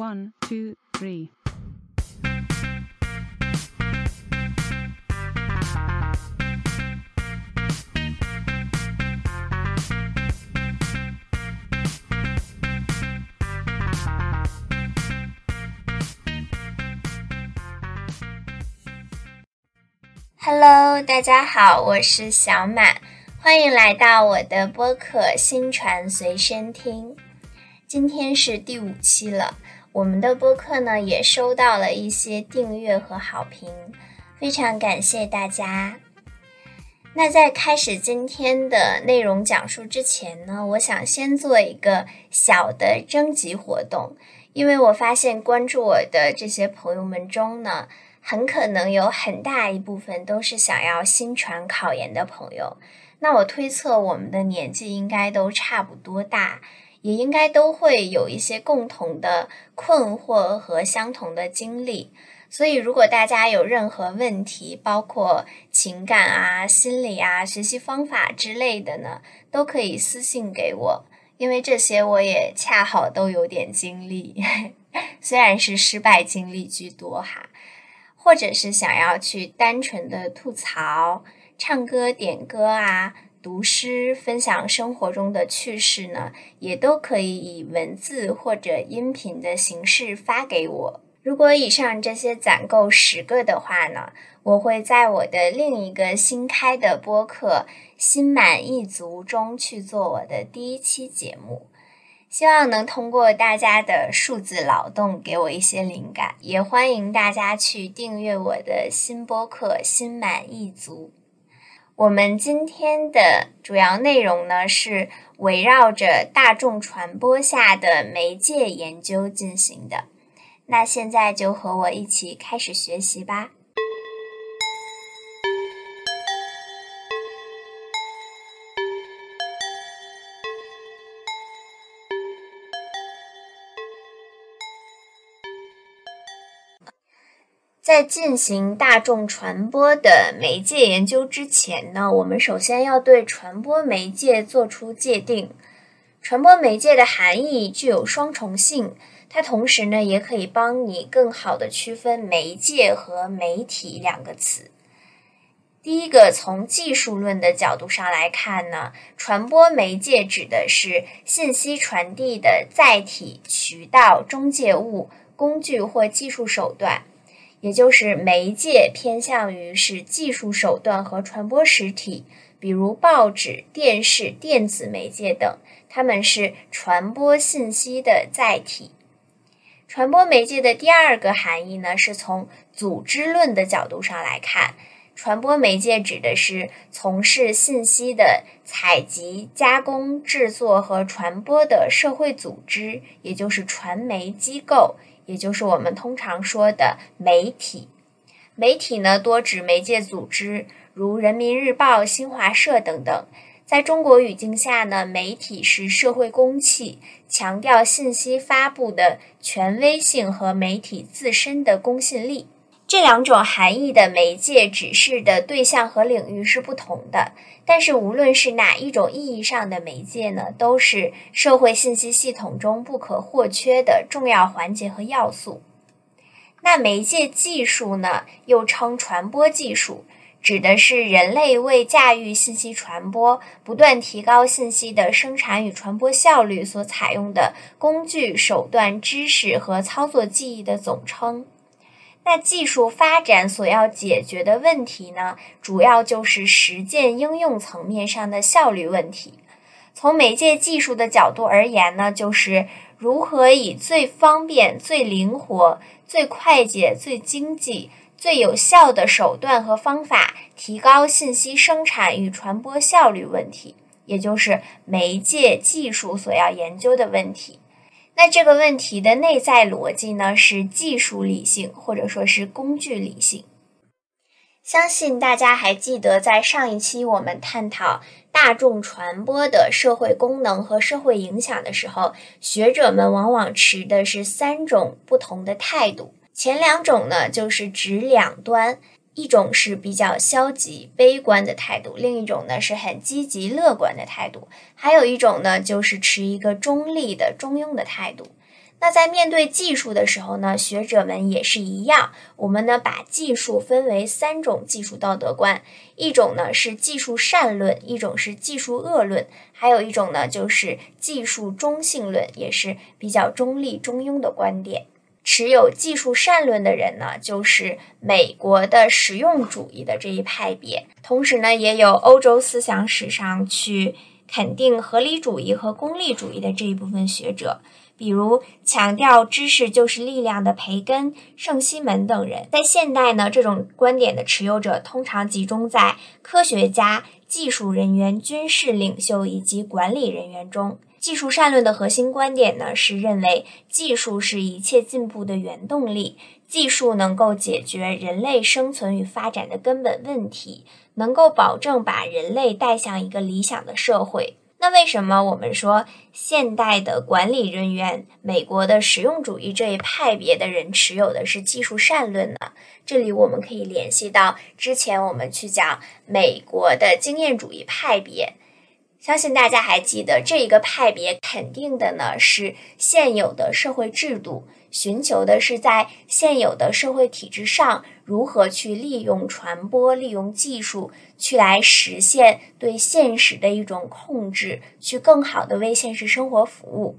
One, two, three. 大家好，我是小满，欢迎来到我的播客《新传随身听》。今天是第五期了，我们的播客呢也收到了一些订阅和好评，非常感谢大家。那在开始今天的内容讲述之前呢，我想先做一个小的征集活动，因为我发现关注我的这些朋友们中呢。很可能有很大一部分都是想要新传考研的朋友，那我推测我们的年纪应该都差不多大，也应该都会有一些共同的困惑和相同的经历。所以，如果大家有任何问题，包括情感啊、心理啊、学习方法之类的呢，都可以私信给我，因为这些我也恰好都有点经历，虽然是失败经历居多哈。或者是想要去单纯的吐槽、唱歌、点歌啊、读诗、分享生活中的趣事呢，也都可以以文字或者音频的形式发给我。如果以上这些攒够十个的话呢，我会在我的另一个新开的播客《心满意足》中去做我的第一期节目。希望能通过大家的数字劳动给我一些灵感，也欢迎大家去订阅我的新播客《心满意足》。我们今天的主要内容呢是围绕着大众传播下的媒介研究进行的。那现在就和我一起开始学习吧。在进行大众传播的媒介研究之前呢，我们首先要对传播媒介做出界定。传播媒介的含义具有双重性，它同时呢也可以帮你更好的区分媒介和媒体两个词。第一个，从技术论的角度上来看呢，传播媒介指的是信息传递的载体、渠道、中介物、工具或技术手段。也就是媒介偏向于是技术手段和传播实体，比如报纸、电视、电子媒介等，它们是传播信息的载体。传播媒介的第二个含义呢，是从组织论的角度上来看，传播媒介指的是从事信息的采集、加工、制作和传播的社会组织，也就是传媒机构。也就是我们通常说的媒体，媒体呢多指媒介组织，如人民日报、新华社等等。在中国语境下呢，媒体是社会公器，强调信息发布的权威性和媒体自身的公信力。这两种含义的媒介指示的对象和领域是不同的，但是无论是哪一种意义上的媒介呢，都是社会信息系统中不可或缺的重要环节和要素。那媒介技术呢，又称传播技术，指的是人类为驾驭信息传播、不断提高信息的生产与传播效率所采用的工具、手段、知识和操作技艺的总称。那技术发展所要解决的问题呢，主要就是实践应用层面上的效率问题。从媒介技术的角度而言呢，就是如何以最方便、最灵活、最快捷、最经济、最有效的手段和方法，提高信息生产与传播效率问题，也就是媒介技术所要研究的问题。那这个问题的内在逻辑呢，是技术理性，或者说是工具理性。相信大家还记得，在上一期我们探讨大众传播的社会功能和社会影响的时候，学者们往往持的是三种不同的态度。前两种呢，就是指两端。一种是比较消极悲观的态度，另一种呢是很积极乐观的态度，还有一种呢就是持一个中立的中庸的态度。那在面对技术的时候呢，学者们也是一样。我们呢把技术分为三种技术道德观，一种呢是技术善论，一种是技术恶论，还有一种呢就是技术中性论，也是比较中立中庸的观点。持有技术善论的人呢，就是美国的实用主义的这一派别，同时呢也有欧洲思想史上去肯定合理主义和功利主义的这一部分学者。比如强调知识就是力量的培根、圣西门等人，在现代呢，这种观点的持有者通常集中在科学家、技术人员、军事领袖以及管理人员中。技术善论的核心观点呢，是认为技术是一切进步的原动力，技术能够解决人类生存与发展的根本问题，能够保证把人类带向一个理想的社会。那为什么我们说现代的管理人员，美国的实用主义这一派别的人持有的是技术善论呢？这里我们可以联系到之前我们去讲美国的经验主义派别。相信大家还记得，这一个派别肯定的呢是现有的社会制度，寻求的是在现有的社会体制上如何去利用传播、利用技术去来实现对现实的一种控制，去更好的为现实生活服务。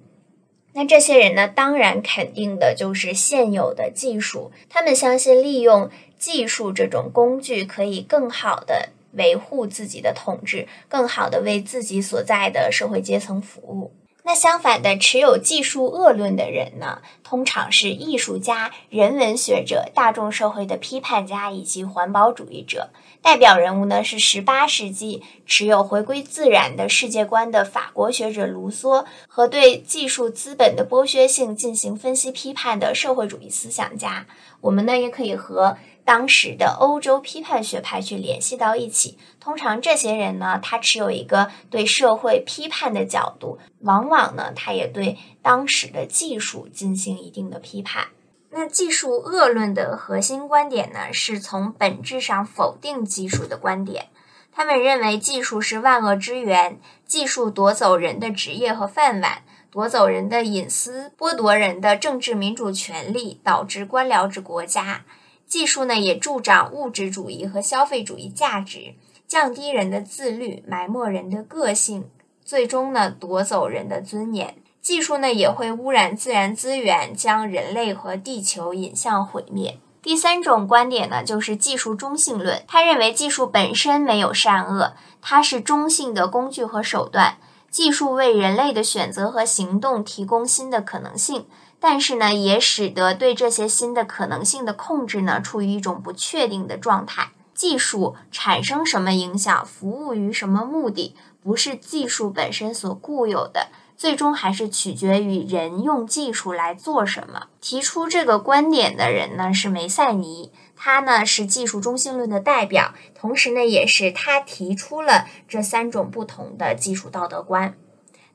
那这些人呢，当然肯定的就是现有的技术，他们相信利用技术这种工具可以更好的。维护自己的统治，更好的为自己所在的社会阶层服务。那相反的，持有技术恶论的人呢，通常是艺术家、人文学者、大众社会的批判家以及环保主义者。代表人物呢是十八世纪持有回归自然的世界观的法国学者卢梭和对技术资本的剥削性进行分析批判的社会主义思想家。我们呢也可以和。当时的欧洲批判学派去联系到一起，通常这些人呢，他持有一个对社会批判的角度，往往呢，他也对当时的技术进行一定的批判。那技术恶论的核心观点呢，是从本质上否定技术的观点。他们认为技术是万恶之源，技术夺走人的职业和饭碗，夺走人的隐私，剥夺人的政治民主权利，导致官僚制国家。技术呢，也助长物质主义和消费主义价值，降低人的自律，埋没人的个性，最终呢，夺走人的尊严。技术呢，也会污染自然资源，将人类和地球引向毁灭。第三种观点呢，就是技术中性论。他认为技术本身没有善恶，它是中性的工具和手段。技术为人类的选择和行动提供新的可能性。但是呢，也使得对这些新的可能性的控制呢，处于一种不确定的状态。技术产生什么影响，服务于什么目的，不是技术本身所固有的，最终还是取决于人用技术来做什么。提出这个观点的人呢，是梅赛尼，他呢是技术中心论的代表，同时呢，也是他提出了这三种不同的技术道德观。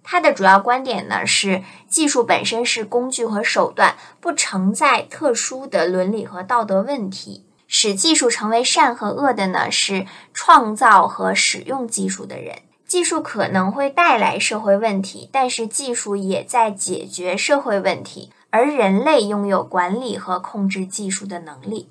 他的主要观点呢是，技术本身是工具和手段，不承载特殊的伦理和道德问题。使技术成为善和恶的呢是创造和使用技术的人。技术可能会带来社会问题，但是技术也在解决社会问题，而人类拥有管理和控制技术的能力。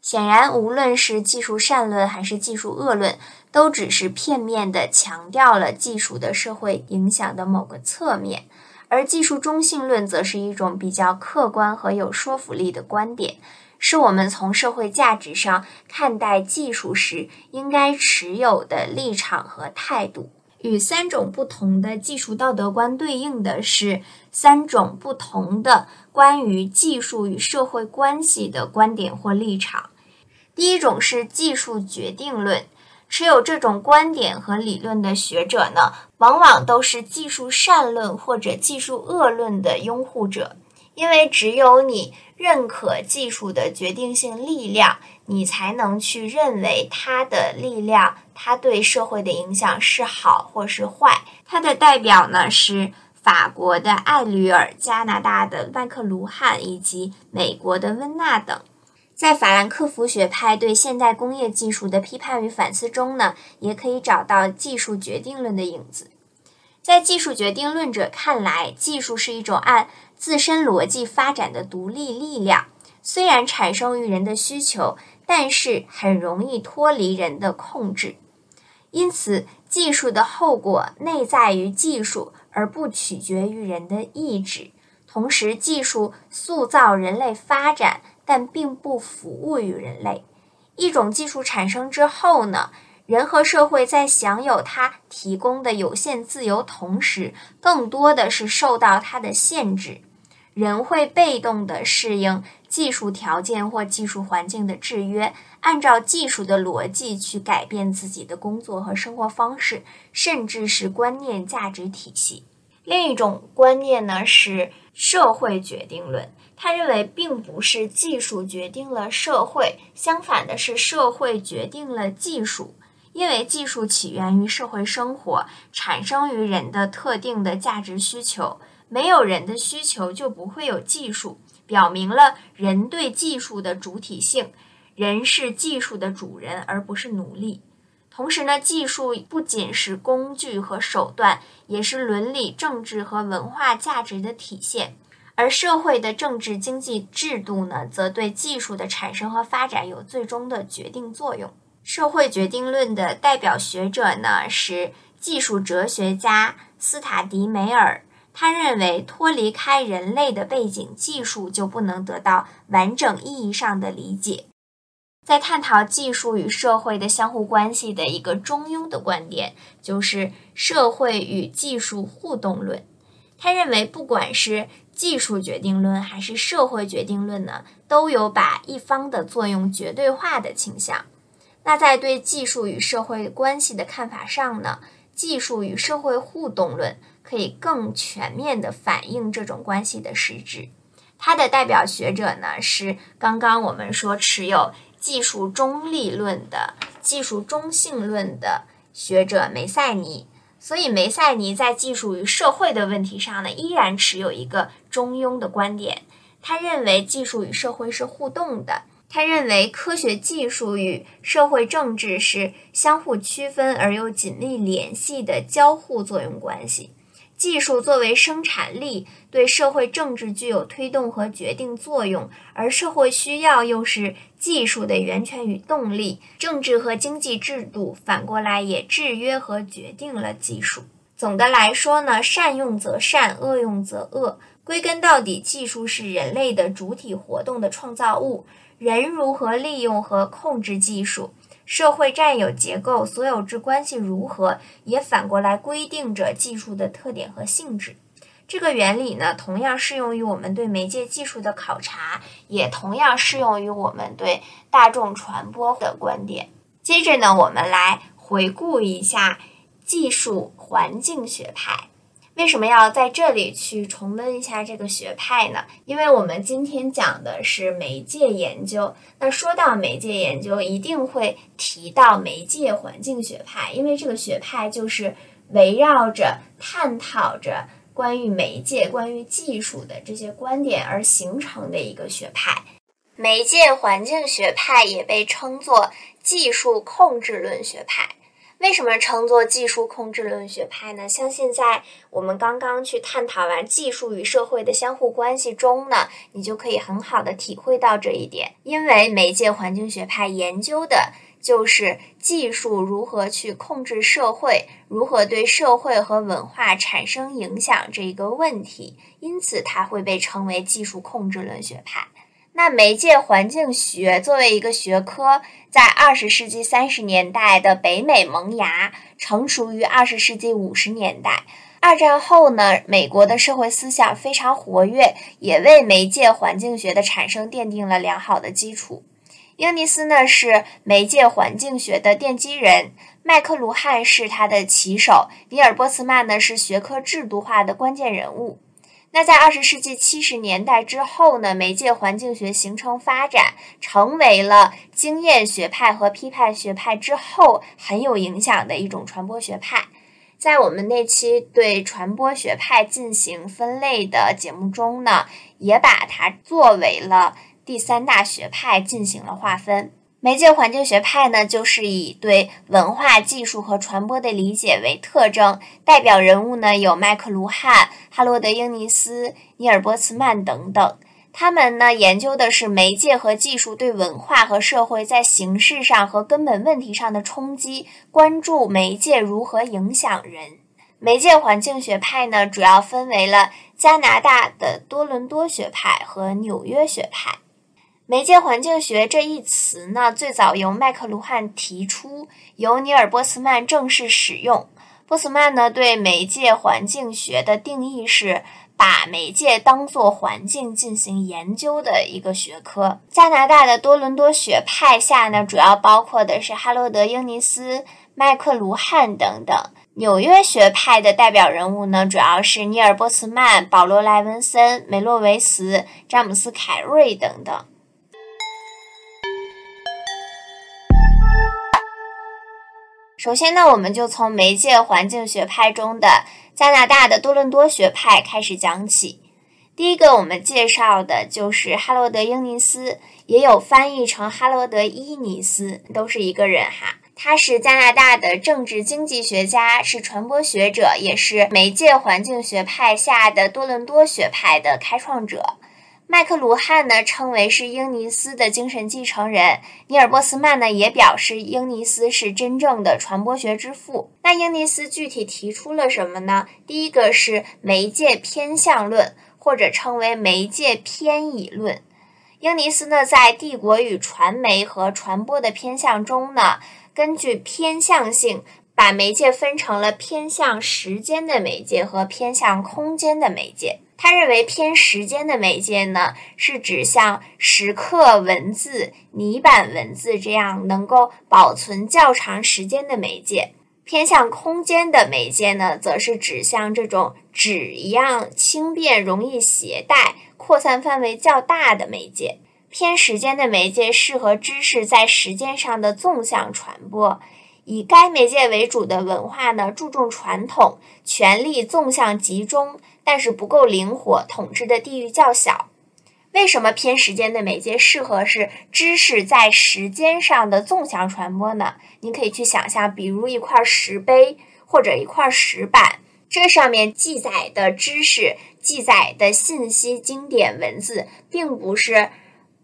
显然，无论是技术善论还是技术恶论。都只是片面的强调了技术的社会影响的某个侧面，而技术中性论则是一种比较客观和有说服力的观点，是我们从社会价值上看待技术时应该持有的立场和态度。与三种不同的技术道德观对应的是三种不同的关于技术与社会关系的观点或立场。第一种是技术决定论。持有这种观点和理论的学者呢，往往都是技术善论或者技术恶论的拥护者，因为只有你认可技术的决定性力量，你才能去认为它的力量，它对社会的影响是好或是坏。它的代表呢是法国的艾吕尔、加拿大的麦克卢汉以及美国的温纳等。在法兰克福学派对现代工业技术的批判与反思中呢，也可以找到技术决定论的影子。在技术决定论者看来，技术是一种按自身逻辑发展的独立力量，虽然产生于人的需求，但是很容易脱离人的控制。因此，技术的后果内在于技术，而不取决于人的意志。同时，技术塑造人类发展，但并不服务于人类。一种技术产生之后呢？人和社会在享有它提供的有限自由同时，更多的是受到它的限制。人会被动地适应技术条件或技术环境的制约，按照技术的逻辑去改变自己的工作和生活方式，甚至是观念、价值体系。另一种观念呢是社会决定论，他认为并不是技术决定了社会，相反的是社会决定了技术。因为技术起源于社会生活，产生于人的特定的价值需求，没有人的需求就不会有技术，表明了人对技术的主体性，人是技术的主人而不是奴隶。同时呢，技术不仅是工具和手段，也是伦理、政治和文化价值的体现，而社会的政治经济制度呢，则对技术的产生和发展有最终的决定作用。社会决定论的代表学者呢是技术哲学家斯塔迪梅尔。他认为，脱离开人类的背景，技术就不能得到完整意义上的理解。在探讨技术与社会的相互关系的一个中庸的观点，就是社会与技术互动论。他认为，不管是技术决定论还是社会决定论呢，都有把一方的作用绝对化的倾向。那在对技术与社会关系的看法上呢？技术与社会互动论可以更全面地反映这种关系的实质。它的代表学者呢是刚刚我们说持有技术中立论的技术中性论的学者梅塞尼。所以梅塞尼在技术与社会的问题上呢，依然持有一个中庸的观点。他认为技术与社会是互动的。他认为，科学技术与社会政治是相互区分而又紧密联系的交互作用关系。技术作为生产力，对社会政治具有推动和决定作用，而社会需要又是技术的源泉与动力。政治和经济制度反过来也制约和决定了技术。总的来说呢，善用则善，恶用则恶。归根到底，技术是人类的主体活动的创造物。人如何利用和控制技术，社会占有结构、所有制关系如何，也反过来规定着技术的特点和性质。这个原理呢，同样适用于我们对媒介技术的考察，也同样适用于我们对大众传播的观点。接着呢，我们来回顾一下技术环境学派。为什么要在这里去重温一下这个学派呢？因为我们今天讲的是媒介研究，那说到媒介研究，一定会提到媒介环境学派，因为这个学派就是围绕着探讨着关于媒介、关于技术的这些观点而形成的一个学派。媒介环境学派也被称作技术控制论学派。为什么称作技术控制论学派呢？相信在我们刚刚去探讨完技术与社会的相互关系中呢，你就可以很好的体会到这一点。因为媒介环境学派研究的就是技术如何去控制社会，如何对社会和文化产生影响这一个问题，因此它会被称为技术控制论学派。那媒介环境学作为一个学科，在二十世纪三十年代的北美萌芽，成熟于二十世纪五十年代。二战后呢，美国的社会思想非常活跃，也为媒介环境学的产生奠定了良好的基础。英尼斯呢是媒介环境学的奠基人，麦克卢汉是他的旗手，尼尔波茨曼呢是学科制度化的关键人物。那在二十世纪七十年代之后呢，媒介环境学形成发展，成为了经验学派和批判学派之后很有影响的一种传播学派。在我们那期对传播学派进行分类的节目中呢，也把它作为了第三大学派进行了划分。媒介环境学派呢，就是以对文化技术和传播的理解为特征，代表人物呢有麦克卢汉、哈罗德·英尼斯、尼尔·波茨曼等等。他们呢研究的是媒介和技术对文化和社会在形式上和根本问题上的冲击，关注媒介如何影响人。媒介环境学派呢，主要分为了加拿大的多伦多学派和纽约学派。媒介环境学这一词呢，最早由麦克卢汉提出，由尼尔·波茨曼正式使用。波茨曼呢，对媒介环境学的定义是把媒介当作环境进行研究的一个学科。加拿大的多伦多学派下呢，主要包括的是哈罗德·英尼斯、麦克卢汉等等。纽约学派的代表人物呢，主要是尼尔·波茨曼、保罗·莱文森、梅洛维茨、詹姆斯·凯瑞等等。首先呢，我们就从媒介环境学派中的加拿大的多伦多学派开始讲起。第一个我们介绍的就是哈罗德·英尼斯，也有翻译成哈罗德·伊尼斯，都是一个人哈。他是加拿大的政治经济学家，是传播学者，也是媒介环境学派下的多伦多学派的开创者。麦克卢汉呢称为是英尼斯的精神继承人，尼尔波斯曼呢也表示英尼斯是真正的传播学之父。那英尼斯具体提出了什么呢？第一个是媒介偏向论，或者称为媒介偏倚论。英尼斯呢在《帝国与传媒和传播的偏向》中呢，根据偏向性，把媒介分成了偏向时间的媒介和偏向空间的媒介。他认为偏时间的媒介呢，是指像石刻文字、泥板文字这样能够保存较长时间的媒介；偏向空间的媒介呢，则是指像这种纸一样轻便、容易携带、扩散范围较大的媒介。偏时间的媒介适合知识在时间上的纵向传播。以该媒介为主的文化呢，注重传统，权力纵向集中。但是不够灵活，统治的地域较小。为什么偏时间的媒介适合是知识在时间上的纵向传播呢？你可以去想象，比如一块石碑或者一块石板，这上面记载的知识、记载的信息、经典文字，并不是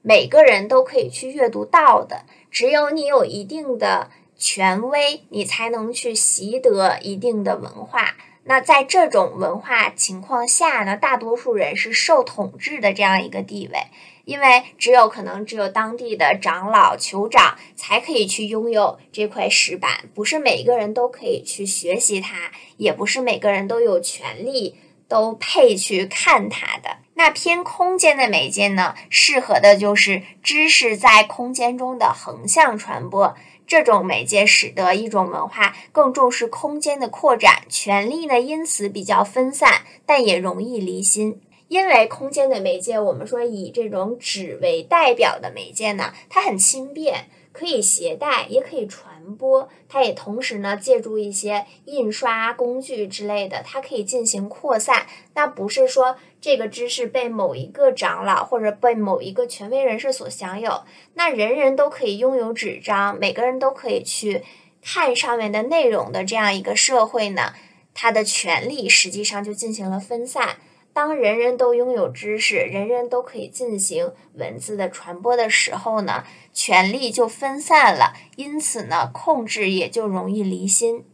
每个人都可以去阅读到的。只有你有一定的权威，你才能去习得一定的文化。那在这种文化情况下呢，大多数人是受统治的这样一个地位，因为只有可能只有当地的长老、酋长才可以去拥有这块石板，不是每一个人都可以去学习它，也不是每个人都有权利都配去看它的。那偏空间的媒介呢，适合的就是知识在空间中的横向传播。这种媒介使得一种文化更重视空间的扩展，权力呢因此比较分散，但也容易离心。因为空间的媒介，我们说以这种纸为代表的媒介呢，它很轻便。可以携带，也可以传传播。它也同时呢，借助一些印刷工具之类的，它可以进行扩散。那不是说这个知识被某一个长老或者被某一个权威人士所享有，那人人都可以拥有纸张，每个人都可以去看上面的内容的这样一个社会呢，它的权利实际上就进行了分散。当人人都拥有知识，人人都可以进行文字的传播的时候呢，权力就分散了，因此呢，控制也就容易离心。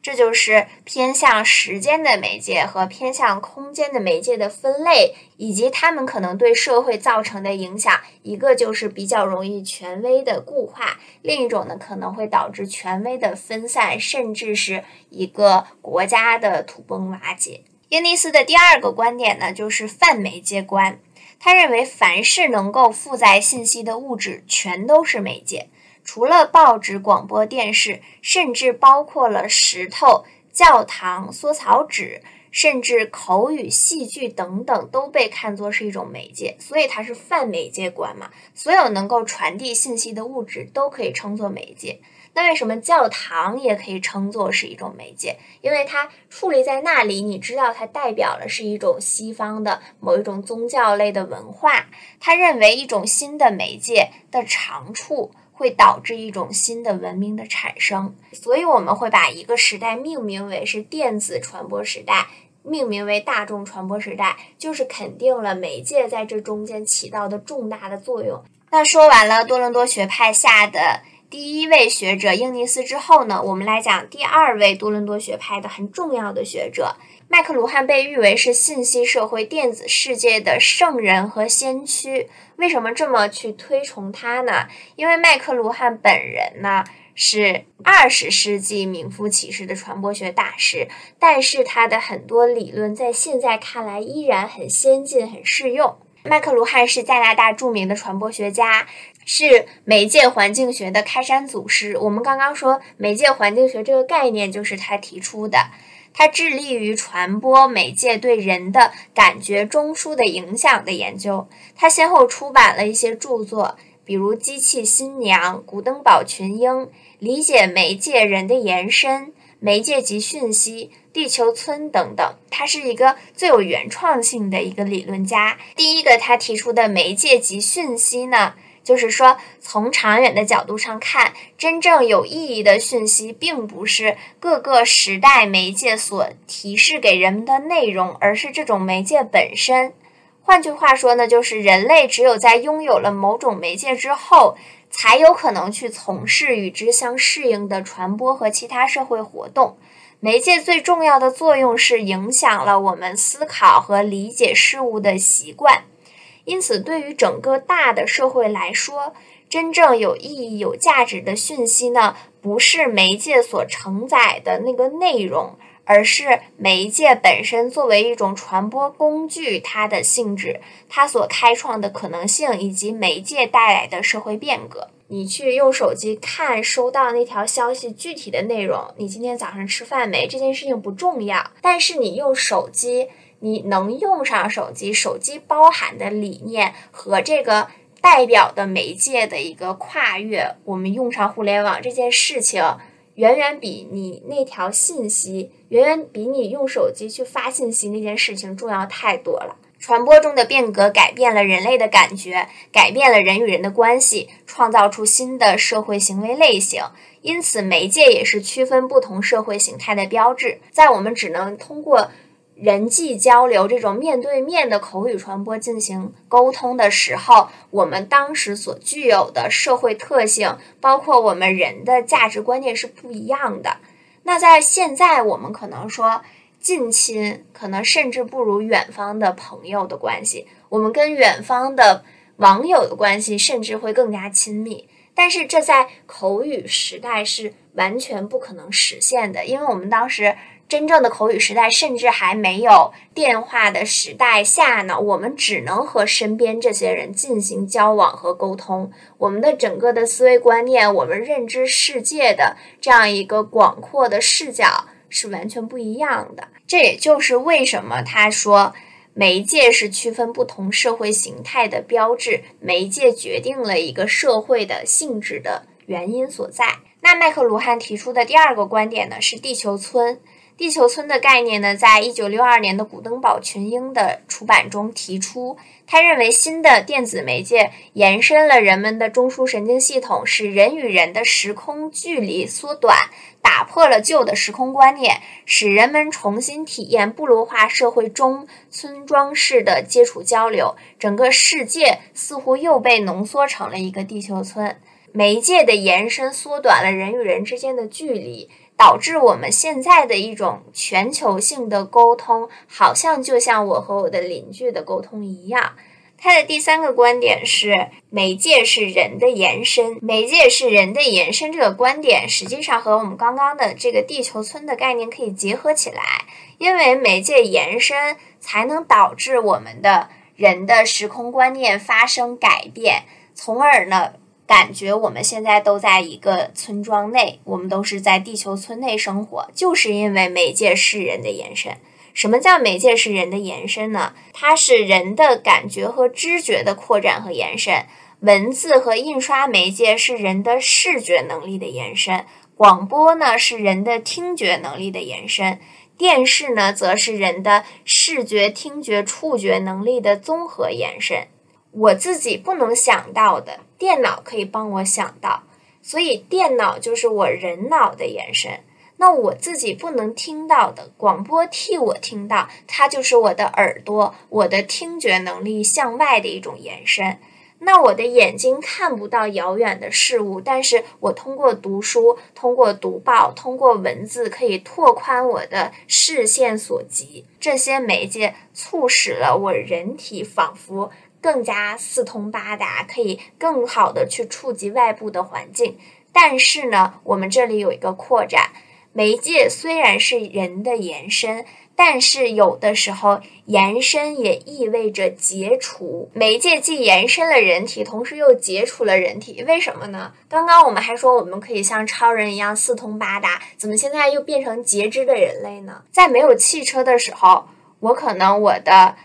这就是偏向时间的媒介和偏向空间的媒介的分类，以及他们可能对社会造成的影响。一个就是比较容易权威的固化，另一种呢可能会导致权威的分散，甚至是一个国家的土崩瓦解。耶尼斯的第二个观点呢，就是泛媒介观。他认为，凡是能够负载信息的物质，全都是媒介。除了报纸、广播电视，甚至包括了石头、教堂、缩草纸，甚至口语、戏剧等等，都被看作是一种媒介。所以，它是泛媒介观嘛？所有能够传递信息的物质都可以称作媒介。那为什么教堂也可以称作是一种媒介？因为它矗立在那里，你知道它代表了是一种西方的某一种宗教类的文化。他认为一种新的媒介的长处。会导致一种新的文明的产生。所以我们会把一个时代命名为是电子传播时代，命名为大众传播时代，就是肯定了媒介在这中间起到的重大的作用。那说完了多伦多学派下的第一位学者英尼斯之后呢，我们来讲第二位多伦多学派的很重要的学者。麦克卢汉被誉为是信息社会电子世界的圣人和先驱。为什么这么去推崇他呢？因为麦克卢汉本人呢是二十世纪名副其实的传播学大师，但是他的很多理论在现在看来依然很先进、很适用。麦克卢汉是加拿大著名的传播学家，是媒介环境学的开山祖师。我们刚刚说媒介环境学这个概念就是他提出的。他致力于传播媒介对人的感觉中枢的影响的研究。他先后出版了一些著作，比如《机器新娘》《古登堡群英》《理解媒介人的延伸》《媒介及讯息》《地球村》等等。他是一个最有原创性的一个理论家。第一个他提出的媒介及讯息呢？就是说，从长远的角度上看，真正有意义的讯息，并不是各个时代媒介所提示给人们的内容，而是这种媒介本身。换句话说呢，就是人类只有在拥有了某种媒介之后，才有可能去从事与之相适应的传播和其他社会活动。媒介最重要的作用是影响了我们思考和理解事物的习惯。因此，对于整个大的社会来说，真正有意义、有价值的讯息呢，不是媒介所承载的那个内容，而是媒介本身作为一种传播工具，它的性质、它所开创的可能性，以及媒介带来的社会变革。你去用手机看收到那条消息具体的内容，你今天早上吃饭没？这件事情不重要，但是你用手机。你能用上手机，手机包含的理念和这个代表的媒介的一个跨越，我们用上互联网这件事情，远远比你那条信息，远远比你用手机去发信息那件事情重要太多了。传播中的变革改变了人类的感觉，改变了人与人的关系，创造出新的社会行为类型。因此，媒介也是区分不同社会形态的标志。在我们只能通过。人际交流这种面对面的口语传播进行沟通的时候，我们当时所具有的社会特性，包括我们人的价值观念是不一样的。那在现在，我们可能说近亲可能甚至不如远方的朋友的关系，我们跟远方的网友的关系甚至会更加亲密。但是这在口语时代是完全不可能实现的，因为我们当时。真正的口语时代，甚至还没有电话的时代下呢，我们只能和身边这些人进行交往和沟通。我们的整个的思维观念，我们认知世界的这样一个广阔的视角是完全不一样的。这也就是为什么他说媒介是区分不同社会形态的标志，媒介决定了一个社会的性质的原因所在。那麦克卢汉提出的第二个观点呢，是地球村。地球村的概念呢，在一九六二年的古登堡群英的出版中提出。他认为，新的电子媒介延伸了人们的中枢神经系统，使人与人的时空距离缩短，打破了旧的时空观念，使人们重新体验部落化社会中村庄式的接触交流。整个世界似乎又被浓缩成了一个地球村。媒介的延伸缩短了人与人之间的距离。导致我们现在的一种全球性的沟通，好像就像我和我的邻居的沟通一样。他的第三个观点是，媒介是人的延伸，媒介是人的延伸。这个观点实际上和我们刚刚的这个地球村的概念可以结合起来，因为媒介延伸才能导致我们的人的时空观念发生改变，从而呢。感觉我们现在都在一个村庄内，我们都是在地球村内生活，就是因为媒介是人的延伸。什么叫媒介是人的延伸呢？它是人的感觉和知觉的扩展和延伸。文字和印刷媒介是人的视觉能力的延伸，广播呢是人的听觉能力的延伸，电视呢则是人的视觉、听觉、触觉能力的综合延伸。我自己不能想到的，电脑可以帮我想到；所以电脑就是我人脑的延伸。那我自己不能听到的广播替我听到，它就是我的耳朵，我的听觉能力向外的一种延伸。那我的眼睛看不到遥远的事物，但是我通过读书、通过读报、通过文字，可以拓宽我的视线所及。这些媒介促使了我人体仿佛更加四通八达，可以更好的去触及外部的环境。但是呢，我们这里有一个扩展。媒介虽然是人的延伸，但是有的时候延伸也意味着解除。媒介既延伸了人体，同时又解除了人体，为什么呢？刚刚我们还说我们可以像超人一样四通八达，怎么现在又变成截肢的人类呢？在没有汽车的时候，我可能我的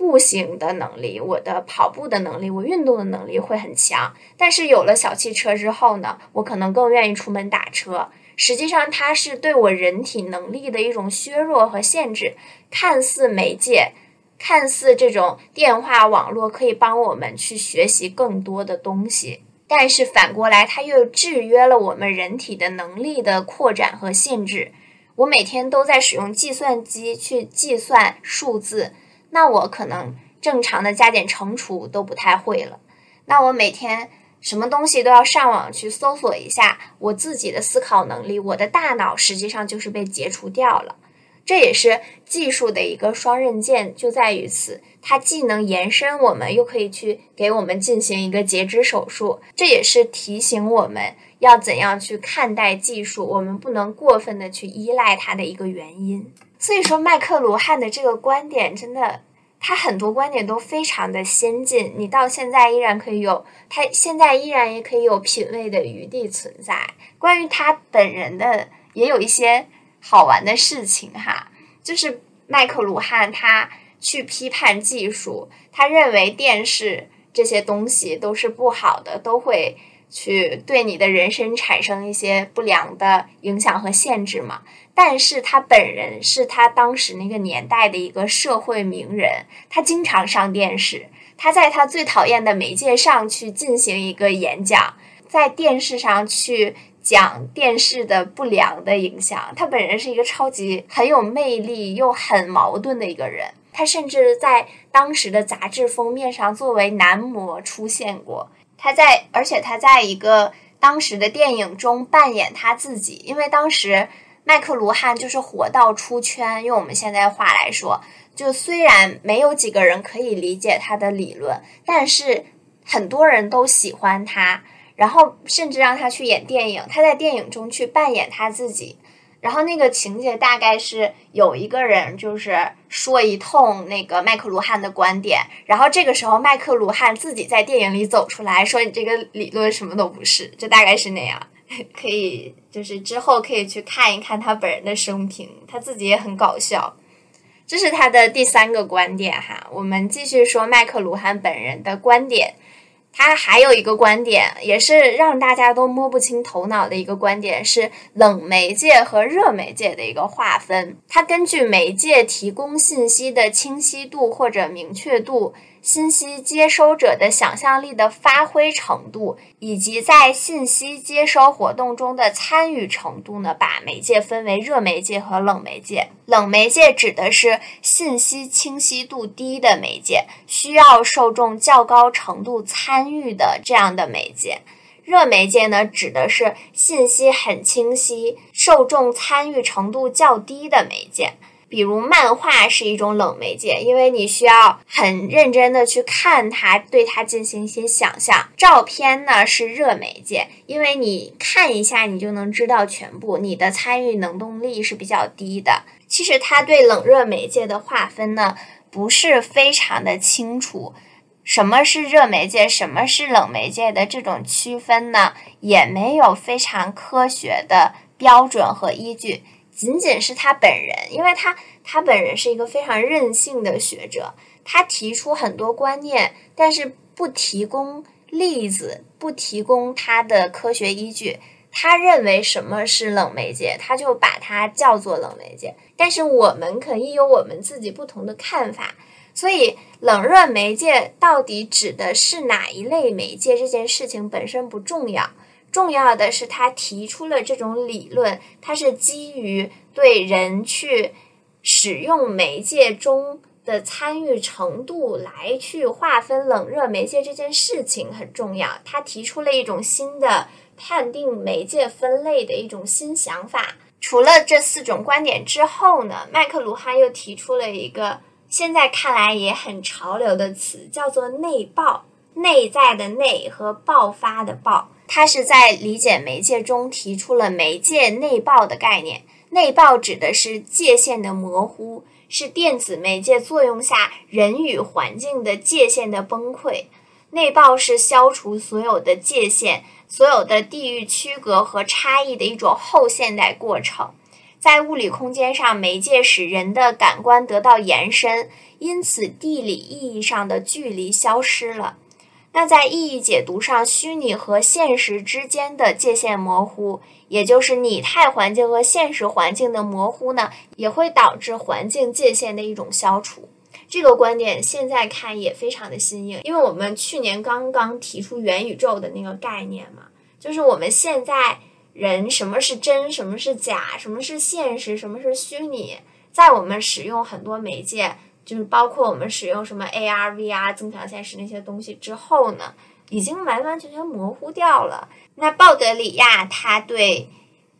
步行的能力、我的跑步的能力、我运动的能力会很强，但是有了小汽车之后呢，我可能更愿意出门打车。实际上，它是对我人体能力的一种削弱和限制。看似媒介，看似这种电话网络可以帮我们去学习更多的东西，但是反过来，它又制约了我们人体的能力的扩展和限制。我每天都在使用计算机去计算数字，那我可能正常的加减乘除都不太会了。那我每天。什么东西都要上网去搜索一下，我自己的思考能力，我的大脑实际上就是被截除掉了。这也是技术的一个双刃剑，就在于此，它既能延伸我们，又可以去给我们进行一个截肢手术。这也是提醒我们要怎样去看待技术，我们不能过分的去依赖它的一个原因。所以说，麦克卢汉的这个观点真的。他很多观点都非常的先进，你到现在依然可以有，他现在依然也可以有品味的余地存在。关于他本人的，也有一些好玩的事情哈，就是麦克卢汉他去批判技术，他认为电视这些东西都是不好的，都会去对你的人生产生一些不良的影响和限制嘛。但是他本人是他当时那个年代的一个社会名人，他经常上电视，他在他最讨厌的媒介上去进行一个演讲，在电视上去讲电视的不良的影响。他本人是一个超级很有魅力又很矛盾的一个人，他甚至在当时的杂志封面上作为男模出现过。他在，而且他在一个当时的电影中扮演他自己，因为当时。麦克卢汉就是火到出圈，用我们现在话来说，就虽然没有几个人可以理解他的理论，但是很多人都喜欢他，然后甚至让他去演电影，他在电影中去扮演他自己，然后那个情节大概是有一个人就是说一通那个麦克卢汉的观点，然后这个时候麦克卢汉自己在电影里走出来说：“你这个理论什么都不是。”就大概是那样。可以，就是之后可以去看一看他本人的生平，他自己也很搞笑。这是他的第三个观点哈。我们继续说麦克卢汉本人的观点，他还有一个观点，也是让大家都摸不清头脑的一个观点，是冷媒介和热媒介的一个划分。他根据媒介提供信息的清晰度或者明确度。信息接收者的想象力的发挥程度，以及在信息接收活动中的参与程度呢？把媒介分为热媒介和冷媒介。冷媒介指的是信息清晰度低的媒介，需要受众较高程度参与的这样的媒介。热媒介呢，指的是信息很清晰，受众参与程度较低的媒介。比如漫画是一种冷媒介，因为你需要很认真的去看它，对它进行一些想象。照片呢是热媒介，因为你看一下你就能知道全部，你的参与能动力是比较低的。其实它对冷热媒介的划分呢不是非常的清楚，什么是热媒介，什么是冷媒介的这种区分呢，也没有非常科学的标准和依据。仅仅是他本人，因为他他本人是一个非常任性的学者，他提出很多观念，但是不提供例子，不提供他的科学依据。他认为什么是冷媒介，他就把它叫做冷媒介。但是我们可以有我们自己不同的看法。所以，冷热媒介到底指的是哪一类媒介，这件事情本身不重要。重要的是他提出了这种理论，它是基于对人去使用媒介中的参与程度来去划分冷热媒介这件事情很重要。他提出了一种新的判定媒介分类的一种新想法。除了这四种观点之后呢，麦克卢汉又提出了一个现在看来也很潮流的词，叫做内爆。内在的内和爆发的爆，它是在理解媒介中提出了媒介内爆的概念。内爆指的是界限的模糊，是电子媒介作用下人与环境的界限的崩溃。内爆是消除所有的界限。所有的地域区隔和差异的一种后现代过程，在物理空间上，媒介使人的感官得到延伸，因此地理意义上的距离消失了。那在意义解读上，虚拟和现实之间的界限模糊，也就是拟态环境和现实环境的模糊呢，也会导致环境界限的一种消除。这个观点现在看也非常的新颖，因为我们去年刚刚提出元宇宙的那个概念嘛，就是我们现在人什么是真，什么是假，什么是现实，什么是虚拟，在我们使用很多媒介，就是包括我们使用什么 AR、VR、增强现实那些东西之后呢，已经完完全全模糊掉了。那鲍德里亚他对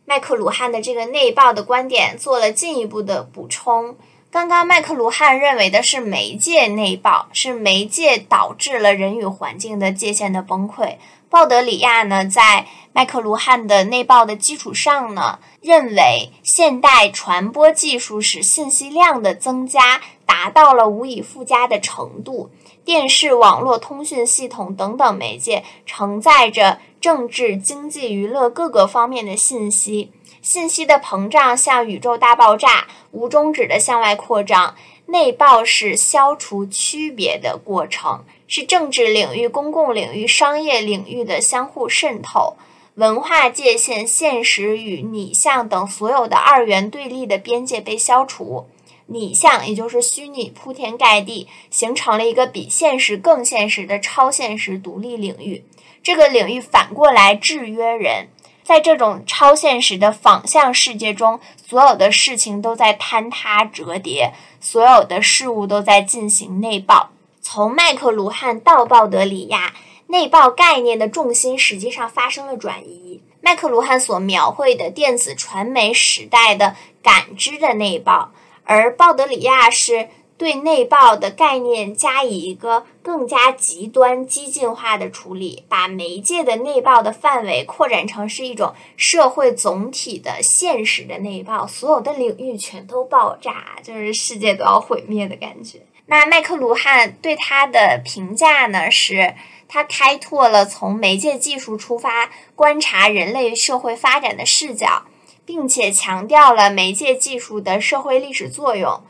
麦克卢汉的这个内爆的观点做了进一步的补充。刚刚麦克卢汉认为的是媒介内爆，是媒介导致了人与环境的界限的崩溃。鲍德里亚呢，在麦克卢汉的内爆的基础上呢，认为现代传播技术使信息量的增加达到了无以复加的程度。电视、网络、通讯系统等等媒介承载着政治、经济、娱乐各个方面的信息。信息的膨胀像宇宙大爆炸，无终止的向外扩张。内爆是消除区别的过程，是政治领域、公共领域、商业领域的相互渗透。文化界限、现实与拟像等所有的二元对立的边界被消除，拟像也就是虚拟铺天盖地，形成了一个比现实更现实的超现实独立领域。这个领域反过来制约人。在这种超现实的仿象世界中，所有的事情都在坍塌折叠，所有的事物都在进行内爆。从麦克卢汉到鲍德里亚，内爆概念的重心实际上发生了转移。麦克卢汉所描绘的电子传媒时代的感知的内爆，而鲍德里亚是。对内爆的概念加以一个更加极端、激进化的处理，把媒介的内爆的范围扩展成是一种社会总体的现实的内爆，所有的领域全都爆炸，就是世界都要毁灭的感觉。那麦克卢汉对他的评价呢？是他开拓了从媒介技术出发观察人类社会发展的视角，并且强调了媒介技术的社会历史作用。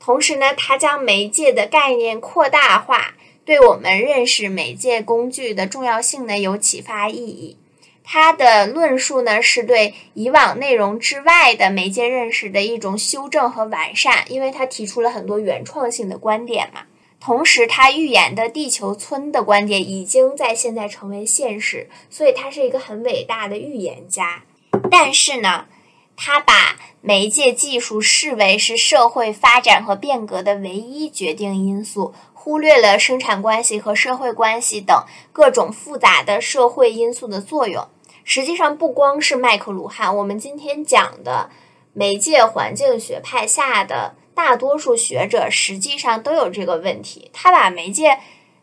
同时呢，他将媒介的概念扩大化，对我们认识媒介工具的重要性呢有启发意义。他的论述呢是对以往内容之外的媒介认识的一种修正和完善，因为他提出了很多原创性的观点嘛。同时，他预言的地球村的观点已经在现在成为现实，所以他是一个很伟大的预言家。但是呢？他把媒介技术视为是社会发展和变革的唯一决定因素，忽略了生产关系和社会关系等各种复杂的社会因素的作用。实际上，不光是麦克卢汉，我们今天讲的媒介环境学派下的大多数学者，实际上都有这个问题。他把媒介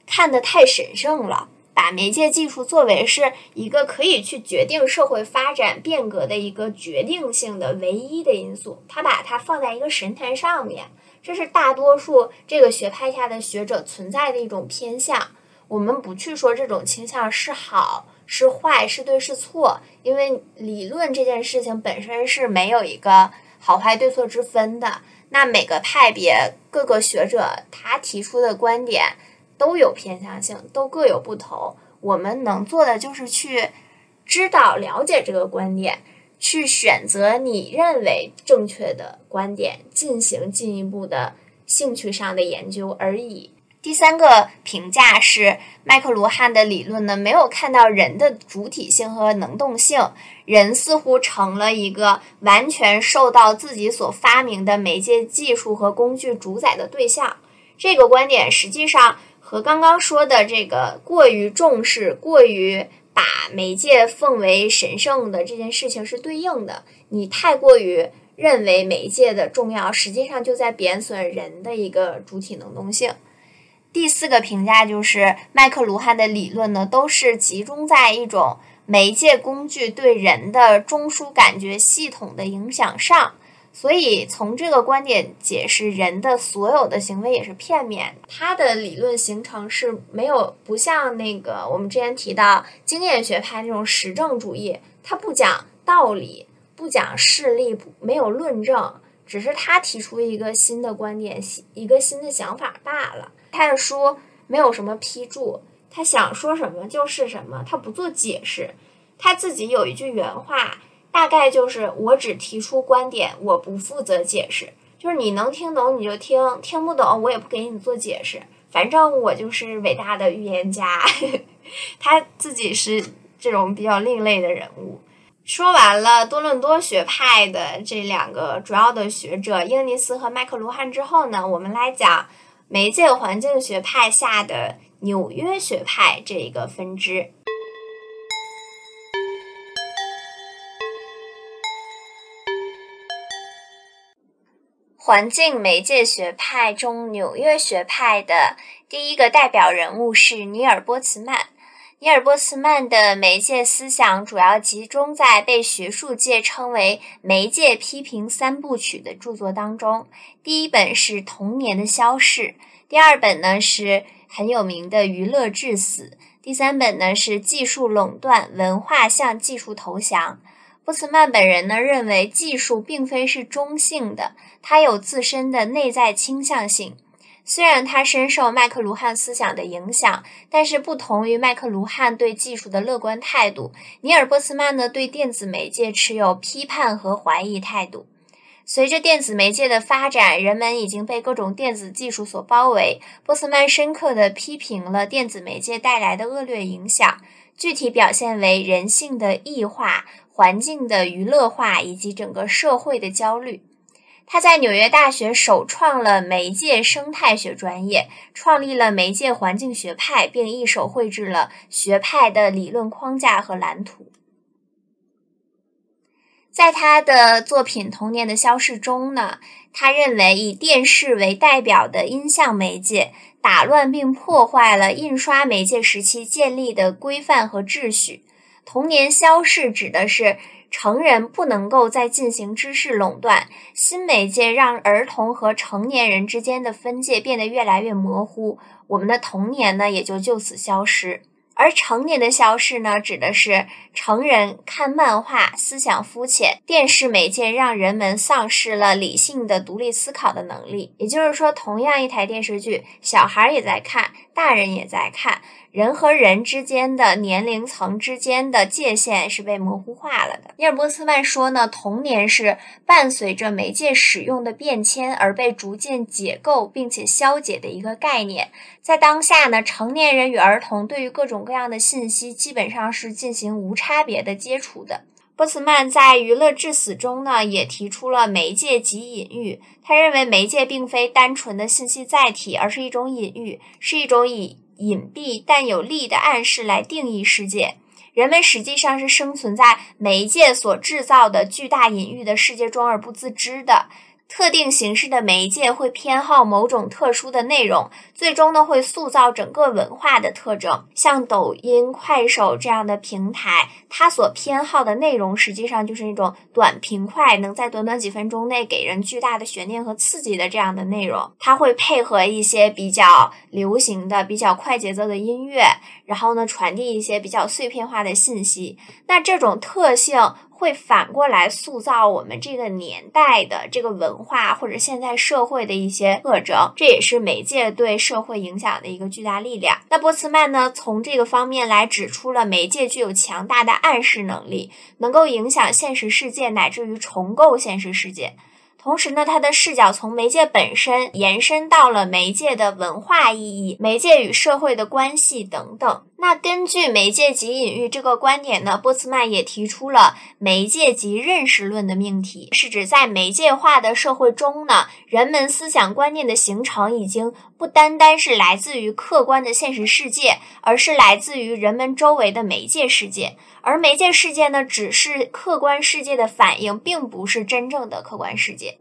看得太神圣了。把媒介技术作为是一个可以去决定社会发展变革的一个决定性的唯一的因素，他把它放在一个神坛上面，这是大多数这个学派下的学者存在的一种偏向。我们不去说这种倾向是好是坏是对是错，因为理论这件事情本身是没有一个好坏对错之分的。那每个派别各个学者他提出的观点。都有偏向性，都各有不同。我们能做的就是去知道、了解这个观点，去选择你认为正确的观点，进行进一步的兴趣上的研究而已。第三个评价是，麦克卢汉的理论呢，没有看到人的主体性和能动性，人似乎成了一个完全受到自己所发明的媒介技术和工具主宰的对象。这个观点实际上和刚刚说的这个过于重视、过于把媒介奉为神圣的这件事情是对应的。你太过于认为媒介的重要，实际上就在贬损人的一个主体能动性。第四个评价就是麦克卢汉的理论呢，都是集中在一种媒介工具对人的中枢感觉系统的影响上，所以从这个观点解释人的所有的行为也是片面。他的理论形成是没有不像那个我们之前提到经验学派那种实证主义，他不讲道理，不讲事例，没有论证，只是他提出一个新的观点，一个新的想法罢了。他的书没有什么批注，他想说什么就是什么，他不做解释。他自己有一句原话，大概就是“我只提出观点，我不负责解释”。就是你能听懂你就听，听不懂我也不给你做解释。反正我就是伟大的预言家。他自己是这种比较另类的人物。说完了多伦多学派的这两个主要的学者英尼斯和麦克卢汉之后呢，我们来讲。媒介环境学派下的纽约学派这一个分支，环境媒介学派中，纽约学派的第一个代表人物是尼尔·波茨曼。尼尔·波茨曼的媒介思想主要集中在被学术界称为“媒介批评三部曲”的著作当中。第一本是《童年的消逝》，第二本呢是很有名的《娱乐至死》，第三本呢是《技术垄断：文化向技术投降》。波茨曼本人呢认为，技术并非是中性的，它有自身的内在倾向性。虽然他深受麦克卢汉思想的影响，但是不同于麦克卢汉对技术的乐观态度，尼尔波茨曼呢对电子媒介持有批判和怀疑态度。随着电子媒介的发展，人们已经被各种电子技术所包围。波茨曼深刻地批评了电子媒介带来的恶劣影响，具体表现为人性的异化、环境的娱乐化以及整个社会的焦虑。他在纽约大学首创了媒介生态学专业，创立了媒介环境学派，并一手绘制了学派的理论框架和蓝图。在他的作品《童年的消逝》中呢，他认为以电视为代表的音像媒介打乱并破坏了印刷媒介时期建立的规范和秩序。童年消逝指的是。成人不能够再进行知识垄断，新媒介让儿童和成年人之间的分界变得越来越模糊，我们的童年呢也就就此消失。而成年的消逝呢，指的是成人看漫画，思想肤浅，电视媒介让人们丧失了理性的独立思考的能力。也就是说，同样一台电视剧，小孩也在看，大人也在看。人和人之间的年龄层之间的界限是被模糊化了的。尼尔波茨曼说呢，童年是伴随着媒介使用的变迁而被逐渐解构并且消解的一个概念。在当下呢，成年人与儿童对于各种各样的信息基本上是进行无差别的接触的。波茨曼在《娱乐至死》中呢，也提出了媒介及隐喻。他认为媒介并非单纯的信息载体，而是一种隐喻，是一种以隐蔽但有力的暗示来定义世界。人们实际上是生存在媒介所制造的巨大隐喻的世界中而不自知的。特定形式的媒介会偏好某种特殊的内容，最终呢会塑造整个文化的特征。像抖音、快手这样的平台，它所偏好的内容实际上就是那种短平快，能在短短几分钟内给人巨大的悬念和刺激的这样的内容。它会配合一些比较流行的、比较快节奏的音乐，然后呢传递一些比较碎片化的信息。那这种特性。会反过来塑造我们这个年代的这个文化或者现在社会的一些特征，这也是媒介对社会影响的一个巨大力量。那波茨曼呢，从这个方面来指出了媒介具有强大的暗示能力，能够影响现实世界乃至于重构现实世界。同时呢，他的视角从媒介本身延伸到了媒介的文化意义、媒介与社会的关系等等。那根据媒介及隐喻这个观点呢，波茨曼也提出了媒介及认识论的命题，是指在媒介化的社会中呢，人们思想观念的形成已经不单单是来自于客观的现实世界，而是来自于人们周围的媒介世界。而媒介世界呢，只是客观世界的反应，并不是真正的客观世界。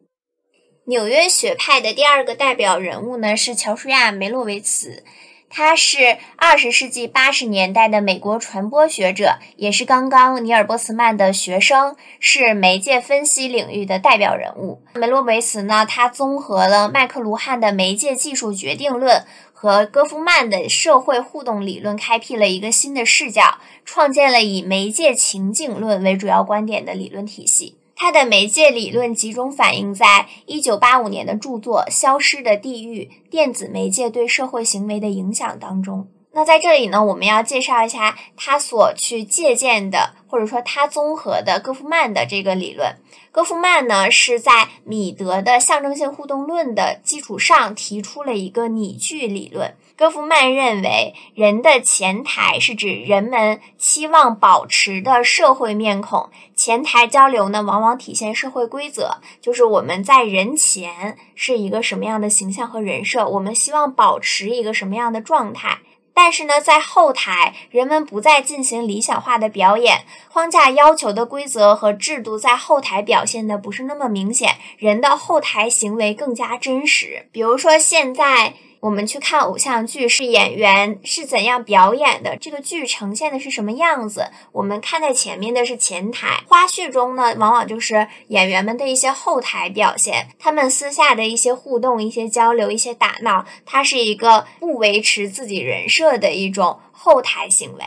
纽约学派的第二个代表人物呢，是乔舒亚·梅洛维茨，他是二十世纪八十年代的美国传播学者，也是刚刚尼尔·波茨曼的学生，是媒介分析领域的代表人物。梅洛维茨呢，他综合了麦克卢汉的媒介技术决定论。和戈夫曼的社会互动理论开辟了一个新的视角，创建了以媒介情境论为主要观点的理论体系。他的媒介理论集中反映在1985年的著作《消失的地域：电子媒介对社会行为的影响》当中。那在这里呢，我们要介绍一下他所去借鉴的，或者说他综合的戈夫曼的这个理论。戈夫曼呢，是在米德的象征性互动论的基础上提出了一个拟剧理论。戈夫曼认为，人的前台是指人们期望保持的社会面孔。前台交流呢，往往体现社会规则，就是我们在人前是一个什么样的形象和人设，我们希望保持一个什么样的状态。但是呢，在后台，人们不再进行理想化的表演，框架要求的规则和制度在后台表现的不是那么明显，人的后台行为更加真实。比如说现在。我们去看偶像剧，是演员是怎样表演的，这个剧呈现的是什么样子？我们看在前面的是前台，花絮中呢，往往就是演员们的一些后台表现，他们私下的一些互动、一些交流、一些打闹，它是一个不维持自己人设的一种后台行为。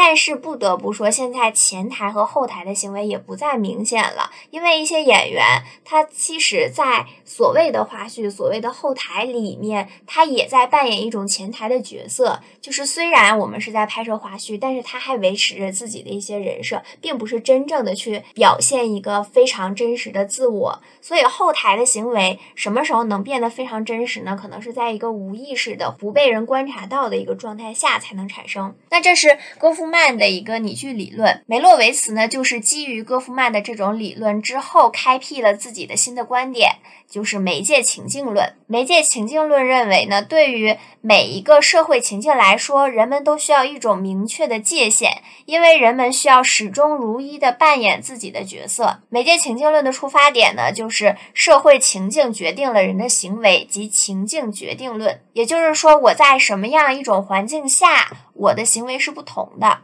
但是不得不说，现在前台和后台的行为也不再明显了，因为一些演员，他其实，在所谓的花絮、所谓的后台里面，他也在扮演一种前台的角色。就是虽然我们是在拍摄花絮，但是他还维持着自己的一些人设，并不是真正的去表现一个非常真实的自我。所以后台的行为什么时候能变得非常真实呢？可能是在一个无意识的、不被人观察到的一个状态下才能产生。那这是郭富。曼的一个拟剧理论，梅洛维茨呢，就是基于戈夫曼的这种理论之后，开辟了自己的新的观点，就是媒介情境论。媒介情境论认为呢，对于每一个社会情境来说，人们都需要一种明确的界限，因为人们需要始终如一的扮演自己的角色。媒介情境论的出发点呢，就是社会情境决定了人的行为及情境决定论，也就是说，我在什么样一种环境下，我的行为是不同的。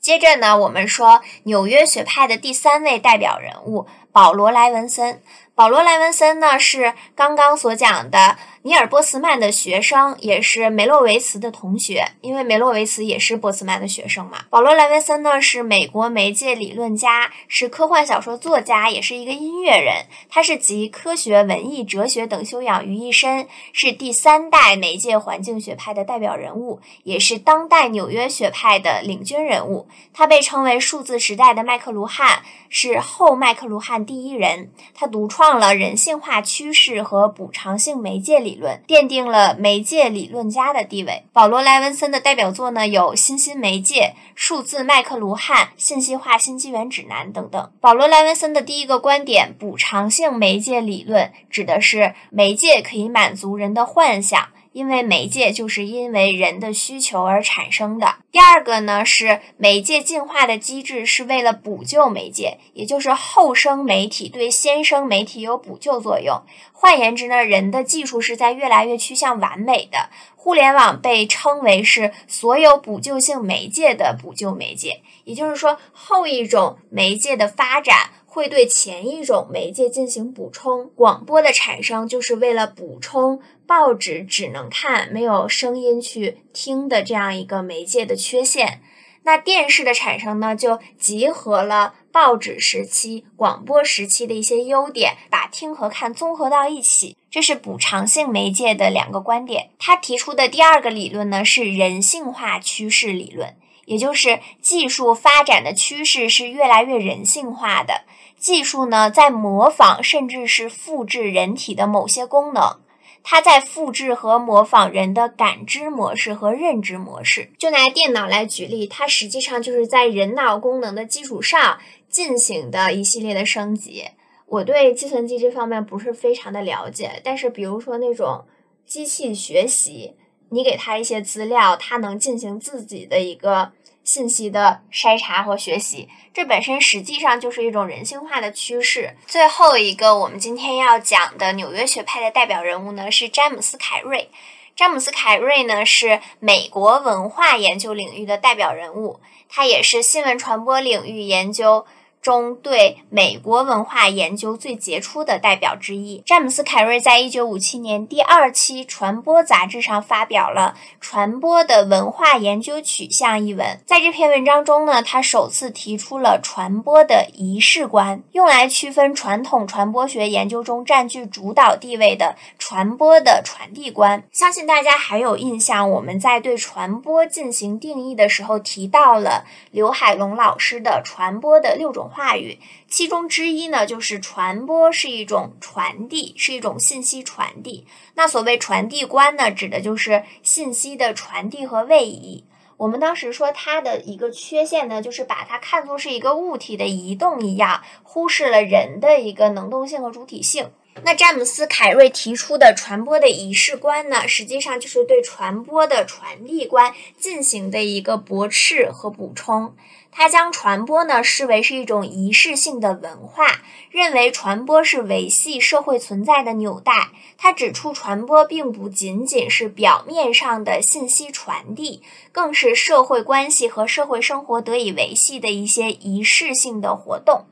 接着呢，我们说纽约学派的第三位代表人物保罗·莱文森。保罗·莱文森呢，是刚刚所讲的。尼尔·波茨曼的学生也是梅洛维茨的同学，因为梅洛维茨也是波茨曼的学生嘛。保罗·莱文森呢是美国媒介理论家，是科幻小说作家，也是一个音乐人。他是集科学、文艺、哲学等修养于一身，是第三代媒介环境学派的代表人物，也是当代纽约学派的领军人物。他被称为数字时代的麦克卢汉，是后麦克卢汉第一人。他独创了人性化趋势和补偿性媒介理。论奠定了媒介理论家的地位。保罗·莱文森的代表作呢有《新兴媒介》《数字麦克卢汉》《信息化新纪元指南》等等。保罗·莱文森的第一个观点，补偿性媒介理论，指的是媒介可以满足人的幻想。因为媒介就是因为人的需求而产生的。第二个呢是媒介进化的机制是为了补救媒介，也就是后生媒体对先生媒体有补救作用。换言之呢，人的技术是在越来越趋向完美的。互联网被称为是所有补救性媒介的补救媒介，也就是说，后一种媒介的发展。会对前一种媒介进行补充。广播的产生就是为了补充报纸只能看没有声音去听的这样一个媒介的缺陷。那电视的产生呢，就集合了报纸时期、广播时期的一些优点，把听和看综合到一起。这是补偿性媒介的两个观点。他提出的第二个理论呢，是人性化趋势理论。也就是技术发展的趋势是越来越人性化的。技术呢，在模仿甚至是复制人体的某些功能，它在复制和模仿人的感知模式和认知模式。就拿电脑来举例，它实际上就是在人脑功能的基础上进行的一系列的升级。我对计算机这方面不是非常的了解，但是比如说那种机器学习，你给它一些资料，它能进行自己的一个信息的筛查和学习，这本身实际上就是一种人性化的趋势。最后一个我们今天要讲的纽约学派的代表人物呢是詹姆斯·凯瑞。詹姆斯·凯瑞呢是美国文化研究领域的代表人物，他也是新闻传播领域研究。中对美国文化研究最杰出的代表之一，詹姆斯·凯瑞在一九五七年第二期《传播》杂志上发表了《传播的文化研究取向》一文。在这篇文章中呢，他首次提出了传播的仪式观，用来区分传统传播学研究中占据主导地位的传播的传递观。相信大家还有印象，我们在对传播进行定义的时候提到了刘海龙老师的传播的六种。话语，其中之一呢，就是传播是一种传递，是一种信息传递。那所谓传递观呢，指的就是信息的传递和位移。我们当时说它的一个缺陷呢，就是把它看作是一个物体的移动一样，忽视了人的一个能动性和主体性。那詹姆斯·凯瑞提出的传播的仪式观呢，实际上就是对传播的传递观进行的一个驳斥和补充。他将传播呢视为是一种仪式性的文化，认为传播是维系社会存在的纽带。他指出，传播并不仅仅是表面上的信息传递，更是社会关系和社会生活得以维系的一些仪式性的活动。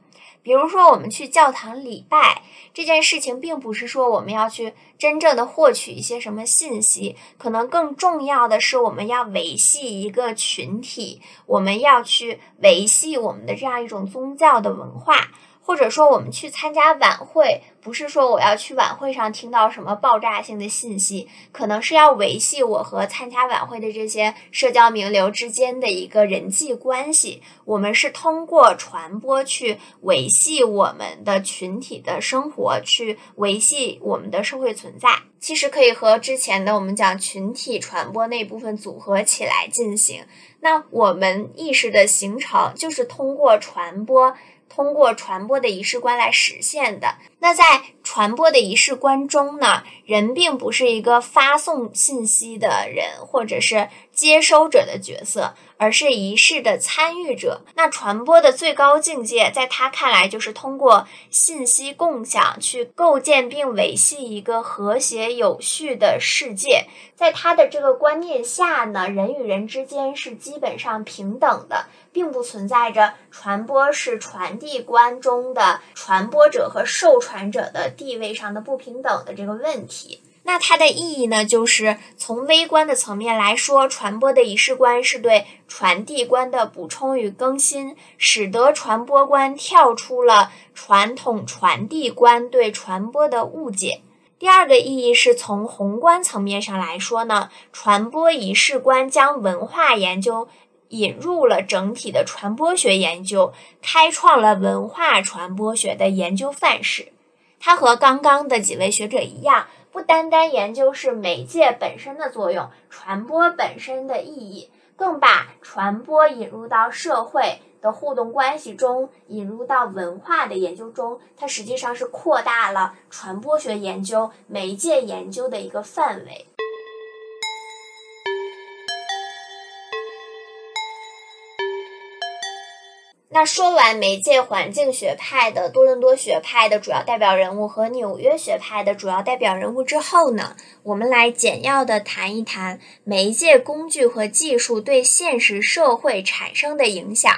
比如说，我们去教堂礼拜这件事情，并不是说我们要去真正的获取一些什么信息，可能更重要的是我们要维系一个群体，我们要去维系我们的这样一种宗教的文化。或者说，我们去参加晚会，不是说我要去晚会上听到什么爆炸性的信息，可能是要维系我和参加晚会的这些社交名流之间的一个人际关系。我们是通过传播去维系我们的群体的生活，去维系我们的社会存在。其实可以和之前的我们讲群体传播那部分组合起来进行。那我们意识的形成，就是通过传播。通过传播的仪式观来实现的。那在传播的仪式观中呢，人并不是一个发送信息的人，或者是接收者的角色，而是仪式的参与者。那传播的最高境界，在他看来，就是通过信息共享去构建并维系一个和谐有序的世界。在他的这个观念下呢，人与人之间是基本上平等的，并不存在着传播是传递观中的传播者和受传者的地位上的不平等的这个问题。那它的意义呢，就是从微观的层面来说，传播的仪式观是对传递观的补充与更新，使得传播观跳出了传统传递观对传播的误解。第二个意义是从宏观层面上来说呢，传播仪式观将文化研究引入了整体的传播学研究，开创了文化传播学的研究范式。它和刚刚的几位学者一样，不单单研究是媒介本身的作用、传播本身的意义，更把传播引入到社会。的互动关系中引入到文化的研究中，它实际上是扩大了传播学研究、媒介研究的一个范围。那说完媒介环境学派的多伦多学派的主要代表人物和纽约学派的主要代表人物之后呢，我们来简要的谈一谈媒介工具和技术对现实社会产生的影响。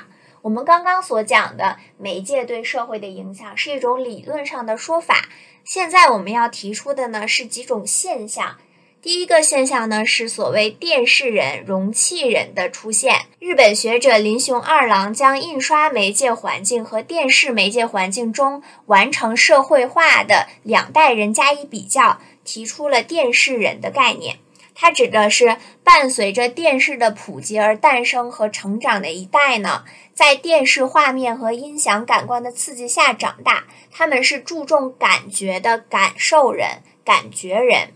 我们刚刚所讲的媒介对社会的影响是一种理论上的说法，现在我们要提出的呢是几种现象。第一个现象呢是所谓电视人、容器人的出现。日本学者林雄二郎将印刷媒介环境和电视媒介环境中完成社会化的两代人加以比较，提出了电视人的概念。它指的是伴随着电视的普及而诞生和成长的一代呢，在电视画面和音响感官的刺激下长大，他们是注重感觉的感受人、感觉人，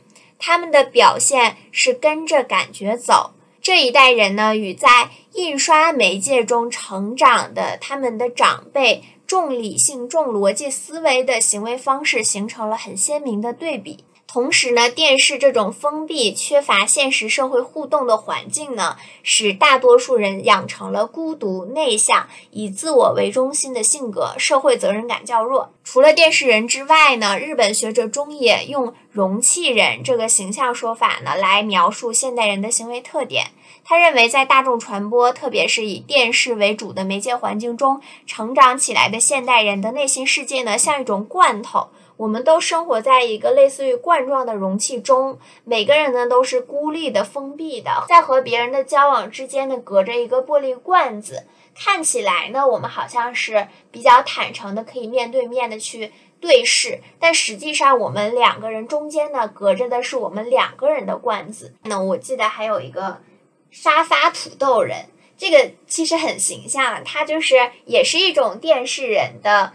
他们的表现是跟着感觉走。这一代人呢，与在印刷媒介中成长的他们的长辈重理性、重逻辑思维的行为方式形成了很鲜明的对比。同时呢，电视这种封闭、缺乏现实社会互动的环境呢，使大多数人养成了孤独、内向、以自我为中心的性格，社会责任感较弱。除了电视人之外呢，日本学者中野用“容器人”这个形象说法呢，来描述现代人的行为特点。他认为，在大众传播，特别是以电视为主的媒介环境中成长起来的现代人的内心世界呢，像一种罐头。我们都生活在一个类似于罐状的容器中，每个人呢都是孤立的、封闭的，在和别人的交往之间呢隔着一个玻璃罐子。看起来呢，我们好像是比较坦诚的，可以面对面的去对视，但实际上我们两个人中间呢隔着的是我们两个人的罐子。那我记得还有一个沙发土豆人，这个其实很形象，它就是也是一种电视人的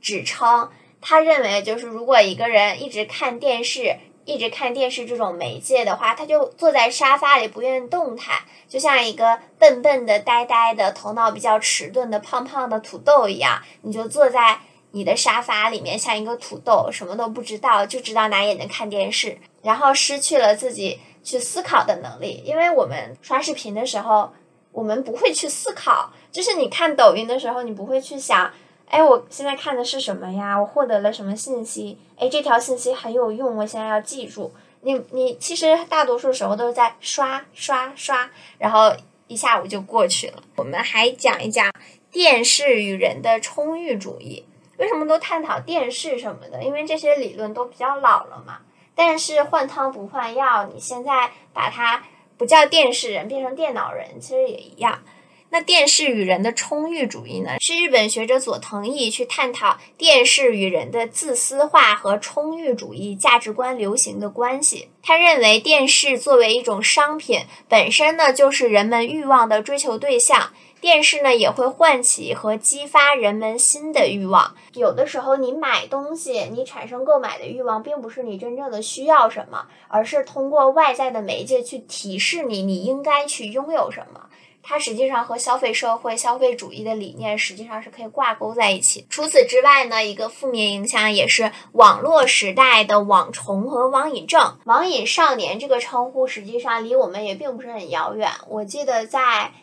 指称。他认为，就是如果一个人一直看电视，一直看电视这种媒介的话，他就坐在沙发里不愿意动弹，就像一个笨笨的、呆呆的、头脑比较迟钝的胖胖的土豆一样。你就坐在你的沙发里面，像一个土豆，什么都不知道，就知道拿眼睛看电视，然后失去了自己去思考的能力。因为我们刷视频的时候，我们不会去思考，就是你看抖音的时候，你不会去想。哎，我现在看的是什么呀？我获得了什么信息？哎，这条信息很有用，我现在要记住。你你其实大多数时候都是在刷刷刷，然后一下午就过去了。我们还讲一讲电视与人的充裕主义。为什么都探讨电视什么的？因为这些理论都比较老了嘛。但是换汤不换药，你现在把它不叫电视人，变成电脑人，其实也一样。那电视与人的充裕主义呢？是日本学者佐藤义去探讨电视与人的自私化和充裕主义价值观流行的关系。他认为，电视作为一种商品，本身呢就是人们欲望的追求对象。电视呢也会唤起和激发人们新的欲望。有的时候，你买东西，你产生购买的欲望，并不是你真正的需要什么，而是通过外在的媒介去提示你，你应该去拥有什么。它实际上和消费社会、消费主义的理念实际上是可以挂钩在一起。除此之外呢，一个负面影响也是网络时代的网虫和网瘾症。网瘾少年这个称呼实际上离我们也并不是很遥远。我记得在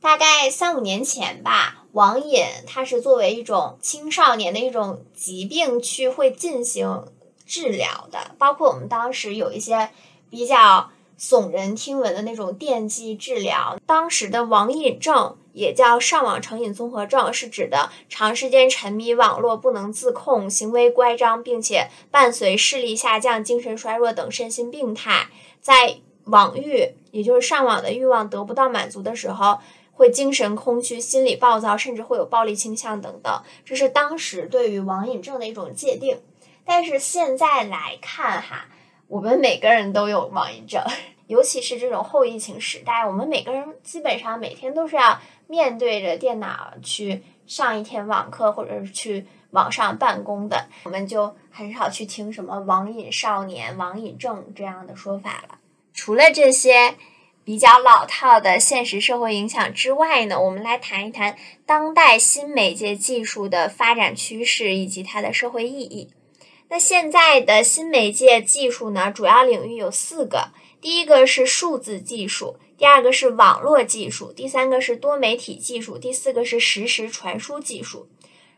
大概三五年前吧，网瘾它是作为一种青少年的一种疾病去会进行治疗的，包括我们当时有一些比较。耸人听闻的那种电击治疗，当时的网瘾症也叫上网成瘾综合症，是指的长时间沉迷网络不能自控、行为乖张，并且伴随视力下降、精神衰弱等身心病态。在网欲，也就是上网的欲望得不到满足的时候，会精神空虚、心理暴躁，甚至会有暴力倾向等等。这是当时对于网瘾症的一种界定。但是现在来看，哈。我们每个人都有网瘾症，尤其是这种后疫情时代，我们每个人基本上每天都是要面对着电脑去上一天网课，或者是去网上办公的，我们就很少去听什么网瘾少年、网瘾症这样的说法了。除了这些比较老套的现实社会影响之外呢，我们来谈一谈当代新媒介技术的发展趋势以及它的社会意义。那现在的新媒介技术呢，主要领域有四个。第一个是数字技术，第二个是网络技术，第三个是多媒体技术，第四个是实时传输技术。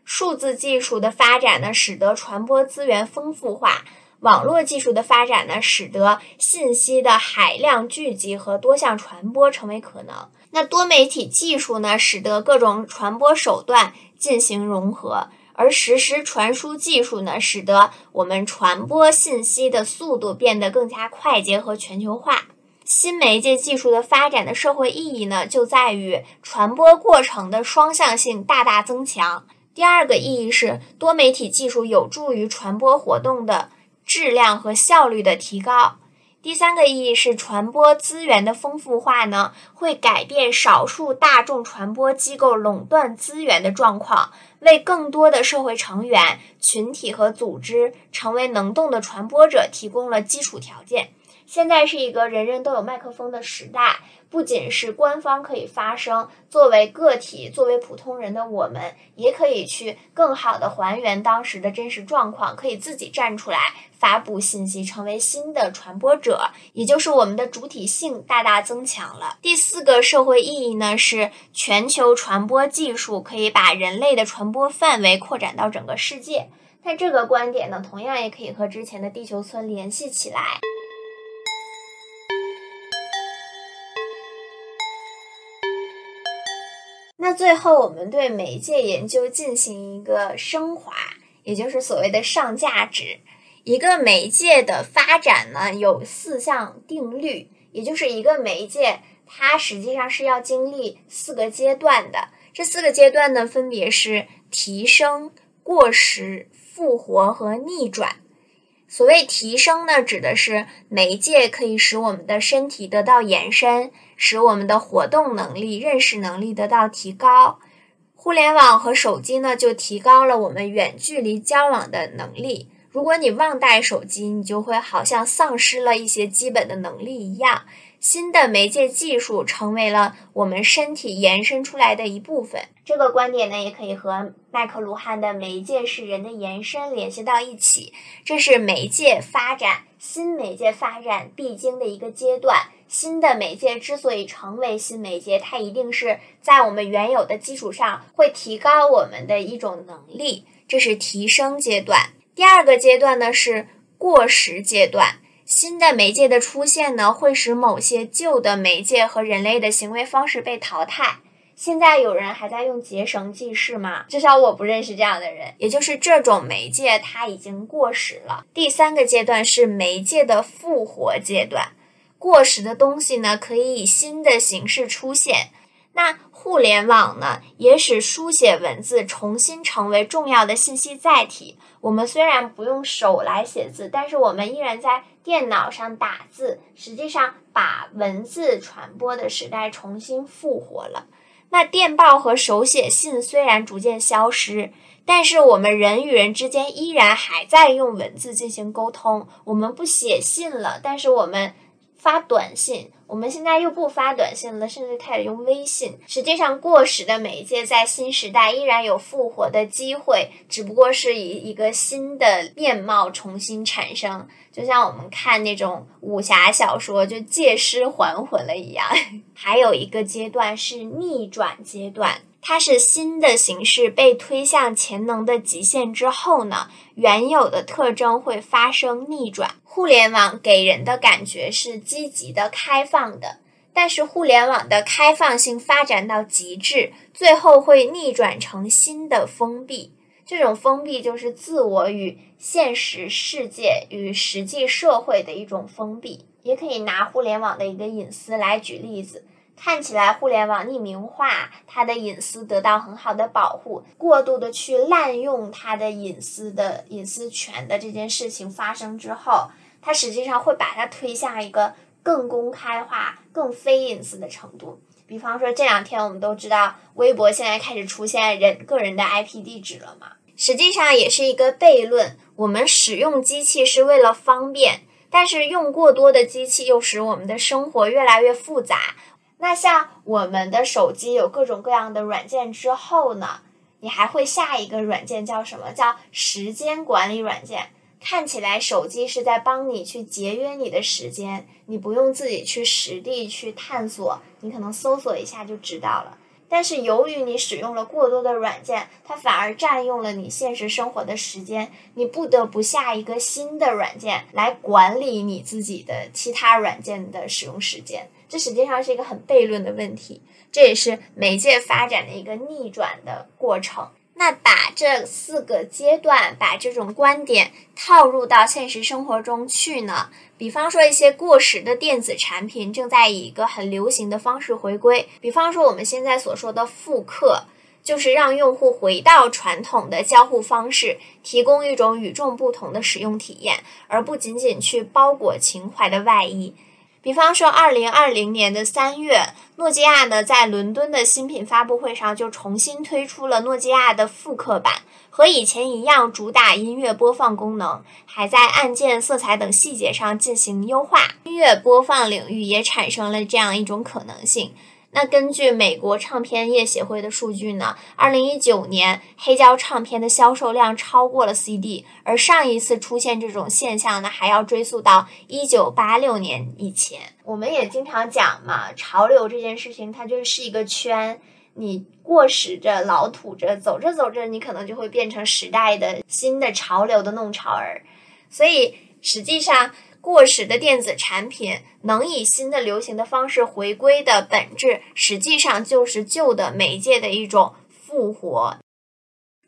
数字技术的发展呢，使得传播资源丰富化；网络技术的发展呢，使得信息的海量聚集和多项传播成为可能。那多媒体技术呢，使得各种传播手段进行融合。而实时传输技术呢，使得我们传播信息的速度变得更加快捷和全球化。新媒介技术的发展的社会意义呢，就在于传播过程的双向性大大增强。第二个意义是，多媒体技术有助于传播活动的质量和效率的提高。第三个意义是传播资源的丰富化呢，会改变少数大众传播机构垄断资源的状况，为更多的社会成员、群体和组织成为能动的传播者提供了基础条件。现在是一个人人都有麦克风的时代。不仅是官方可以发声，作为个体、作为普通人的我们，也可以去更好的还原当时的真实状况，可以自己站出来发布信息，成为新的传播者，也就是我们的主体性大大增强了。第四个社会意义呢，是全球传播技术可以把人类的传播范围扩展到整个世界。但这个观点呢，同样也可以和之前的地球村联系起来。那最后，我们对媒介研究进行一个升华，也就是所谓的上价值。一个媒介的发展呢，有四项定律，也就是一个媒介它实际上是要经历四个阶段的。这四个阶段呢，分别是提升、过时、复活和逆转。所谓提升呢，指的是媒介可以使我们的身体得到延伸，使我们的活动能力、认识能力得到提高。互联网和手机呢，就提高了我们远距离交往的能力。如果你忘带手机，你就会好像丧失了一些基本的能力一样。新的媒介技术成为了我们身体延伸出来的一部分。这个观点呢，也可以和麦克卢汉的“媒介是人的延伸”联系到一起。这是媒介发展、新媒介发展必经的一个阶段。新的媒介之所以成为新媒介，它一定是在我们原有的基础上会提高我们的一种能力，这是提升阶段。第二个阶段呢是过时阶段。新的媒介的出现呢，会使某些旧的媒介和人类的行为方式被淘汰。现在有人还在用结绳记事吗？至少我不认识这样的人。也就是这种媒介它已经过时了。第三个阶段是媒介的复活阶段。过时的东西呢，可以以新的形式出现。那互联网呢，也使书写文字重新成为重要的信息载体。我们虽然不用手来写字，但是我们依然在电脑上打字。实际上，把文字传播的时代重新复活了。那电报和手写信虽然逐渐消失，但是我们人与人之间依然还在用文字进行沟通。我们不写信了，但是我们。发短信，我们现在又不发短信了，甚至开始用微信。实际上，过时的媒介在新时代依然有复活的机会，只不过是以一个新的面貌重新产生。就像我们看那种武侠小说，就借尸还魂了一样。还有一个阶段是逆转阶段。它是新的形式被推向潜能的极限之后呢，原有的特征会发生逆转。互联网给人的感觉是积极的、开放的，但是互联网的开放性发展到极致，最后会逆转成新的封闭。这种封闭就是自我与现实世界与实际社会的一种封闭。也可以拿互联网的一个隐私来举例子。看起来互联网匿名化，它的隐私得到很好的保护。过度的去滥用它的隐私的隐私权的这件事情发生之后，它实际上会把它推向一个更公开化、更非隐私的程度。比方说，这两天我们都知道，微博现在开始出现人个人的 IP 地址了嘛？实际上也是一个悖论。我们使用机器是为了方便，但是用过多的机器又使我们的生活越来越复杂。那像我们的手机有各种各样的软件之后呢，你还会下一个软件叫什么？叫时间管理软件。看起来手机是在帮你去节约你的时间，你不用自己去实地去探索，你可能搜索一下就知道了。但是由于你使用了过多的软件，它反而占用了你现实生活的时间，你不得不下一个新的软件来管理你自己的其他软件的使用时间。这实际上是一个很悖论的问题，这也是媒介发展的一个逆转的过程。那把这四个阶段，把这种观点套入到现实生活中去呢？比方说，一些过时的电子产品正在以一个很流行的方式回归。比方说，我们现在所说的复刻。就是让用户回到传统的交互方式，提供一种与众不同的使用体验，而不仅仅去包裹情怀的外衣。比方说，二零二零年的三月，诺基亚呢在伦敦的新品发布会上就重新推出了诺基亚的复刻版，和以前一样，主打音乐播放功能，还在按键、色彩等细节上进行优化。音乐播放领域也产生了这样一种可能性。那根据美国唱片业协会的数据呢，二零一九年黑胶唱片的销售量超过了 CD，而上一次出现这种现象呢，还要追溯到一九八六年以前。我们也经常讲嘛，潮流这件事情它就是一个圈，你过时着、老土着，走着走着，你可能就会变成时代的新的潮流的弄潮儿。所以实际上。过时的电子产品能以新的流行的方式回归的本质，实际上就是旧的媒介的一种复活。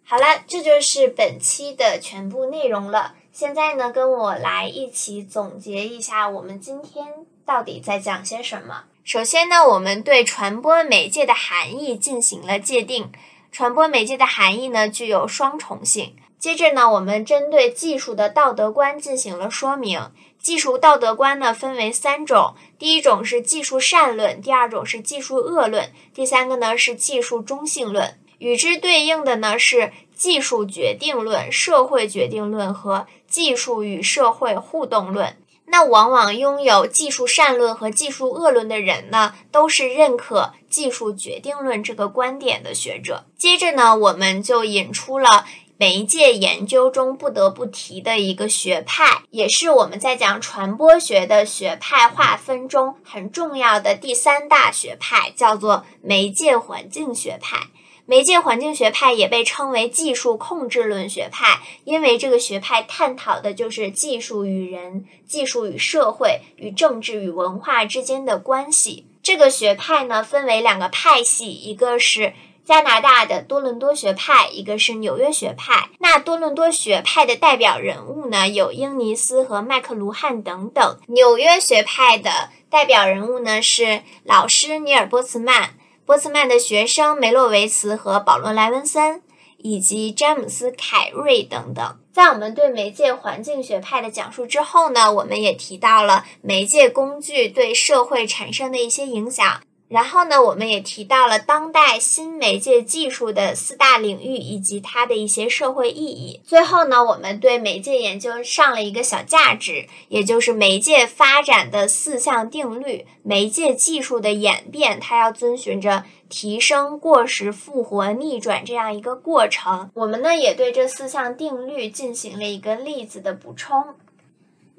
好了，这就是本期的全部内容了。现在呢，跟我来一起总结一下，我们今天到底在讲些什么。首先呢，我们对传播媒介的含义进行了界定。传播媒介的含义呢，具有双重性。接着呢，我们针对技术的道德观进行了说明。技术道德观呢，分为三种：第一种是技术善论，第二种是技术恶论，第三个呢是技术中性论。与之对应的呢是技术决定论、社会决定论和技术与社会互动论。那往往拥有技术善论和技术恶论的人呢，都是认可技术决定论这个观点的学者。接着呢，我们就引出了。媒介研究中不得不提的一个学派，也是我们在讲传播学的学派划分中很重要的第三大学派，叫做媒介环境学派。媒介环境学派也被称为技术控制论学派，因为这个学派探讨的就是技术与人、技术与社会、与政治与文化之间的关系。这个学派呢，分为两个派系，一个是。加拿大的多伦多学派，一个是纽约学派。那多伦多学派的代表人物呢，有英尼斯和麦克卢汉等等。纽约学派的代表人物呢，是老师尼尔波茨曼、波茨曼的学生梅洛维茨和保罗莱文森，以及詹姆斯凯瑞等等。在我们对媒介环境学派的讲述之后呢，我们也提到了媒介工具对社会产生的一些影响。然后呢，我们也提到了当代新媒介技术的四大领域以及它的一些社会意义。最后呢，我们对媒介研究上了一个小价值，也就是媒介发展的四项定律。媒介技术的演变，它要遵循着提升、过时、复活、逆转这样一个过程。我们呢，也对这四项定律进行了一个例子的补充。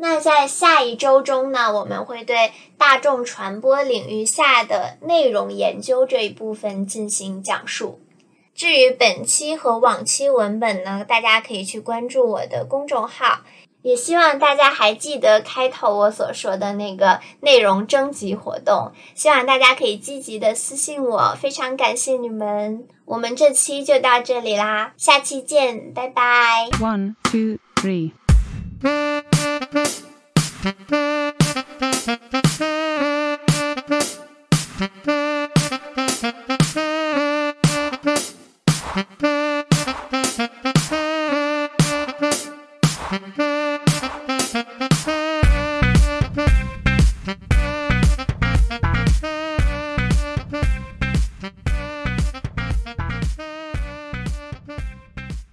那在下一周中呢，我们会对大众传播领域下的内容研究这一部分进行讲述。至于本期和往期文本呢，大家可以去关注我的公众号。也希望大家还记得开头我所说的那个内容征集活动，希望大家可以积极的私信我，非常感谢你们。我们这期就到这里啦，下期见，拜拜。One, two, three.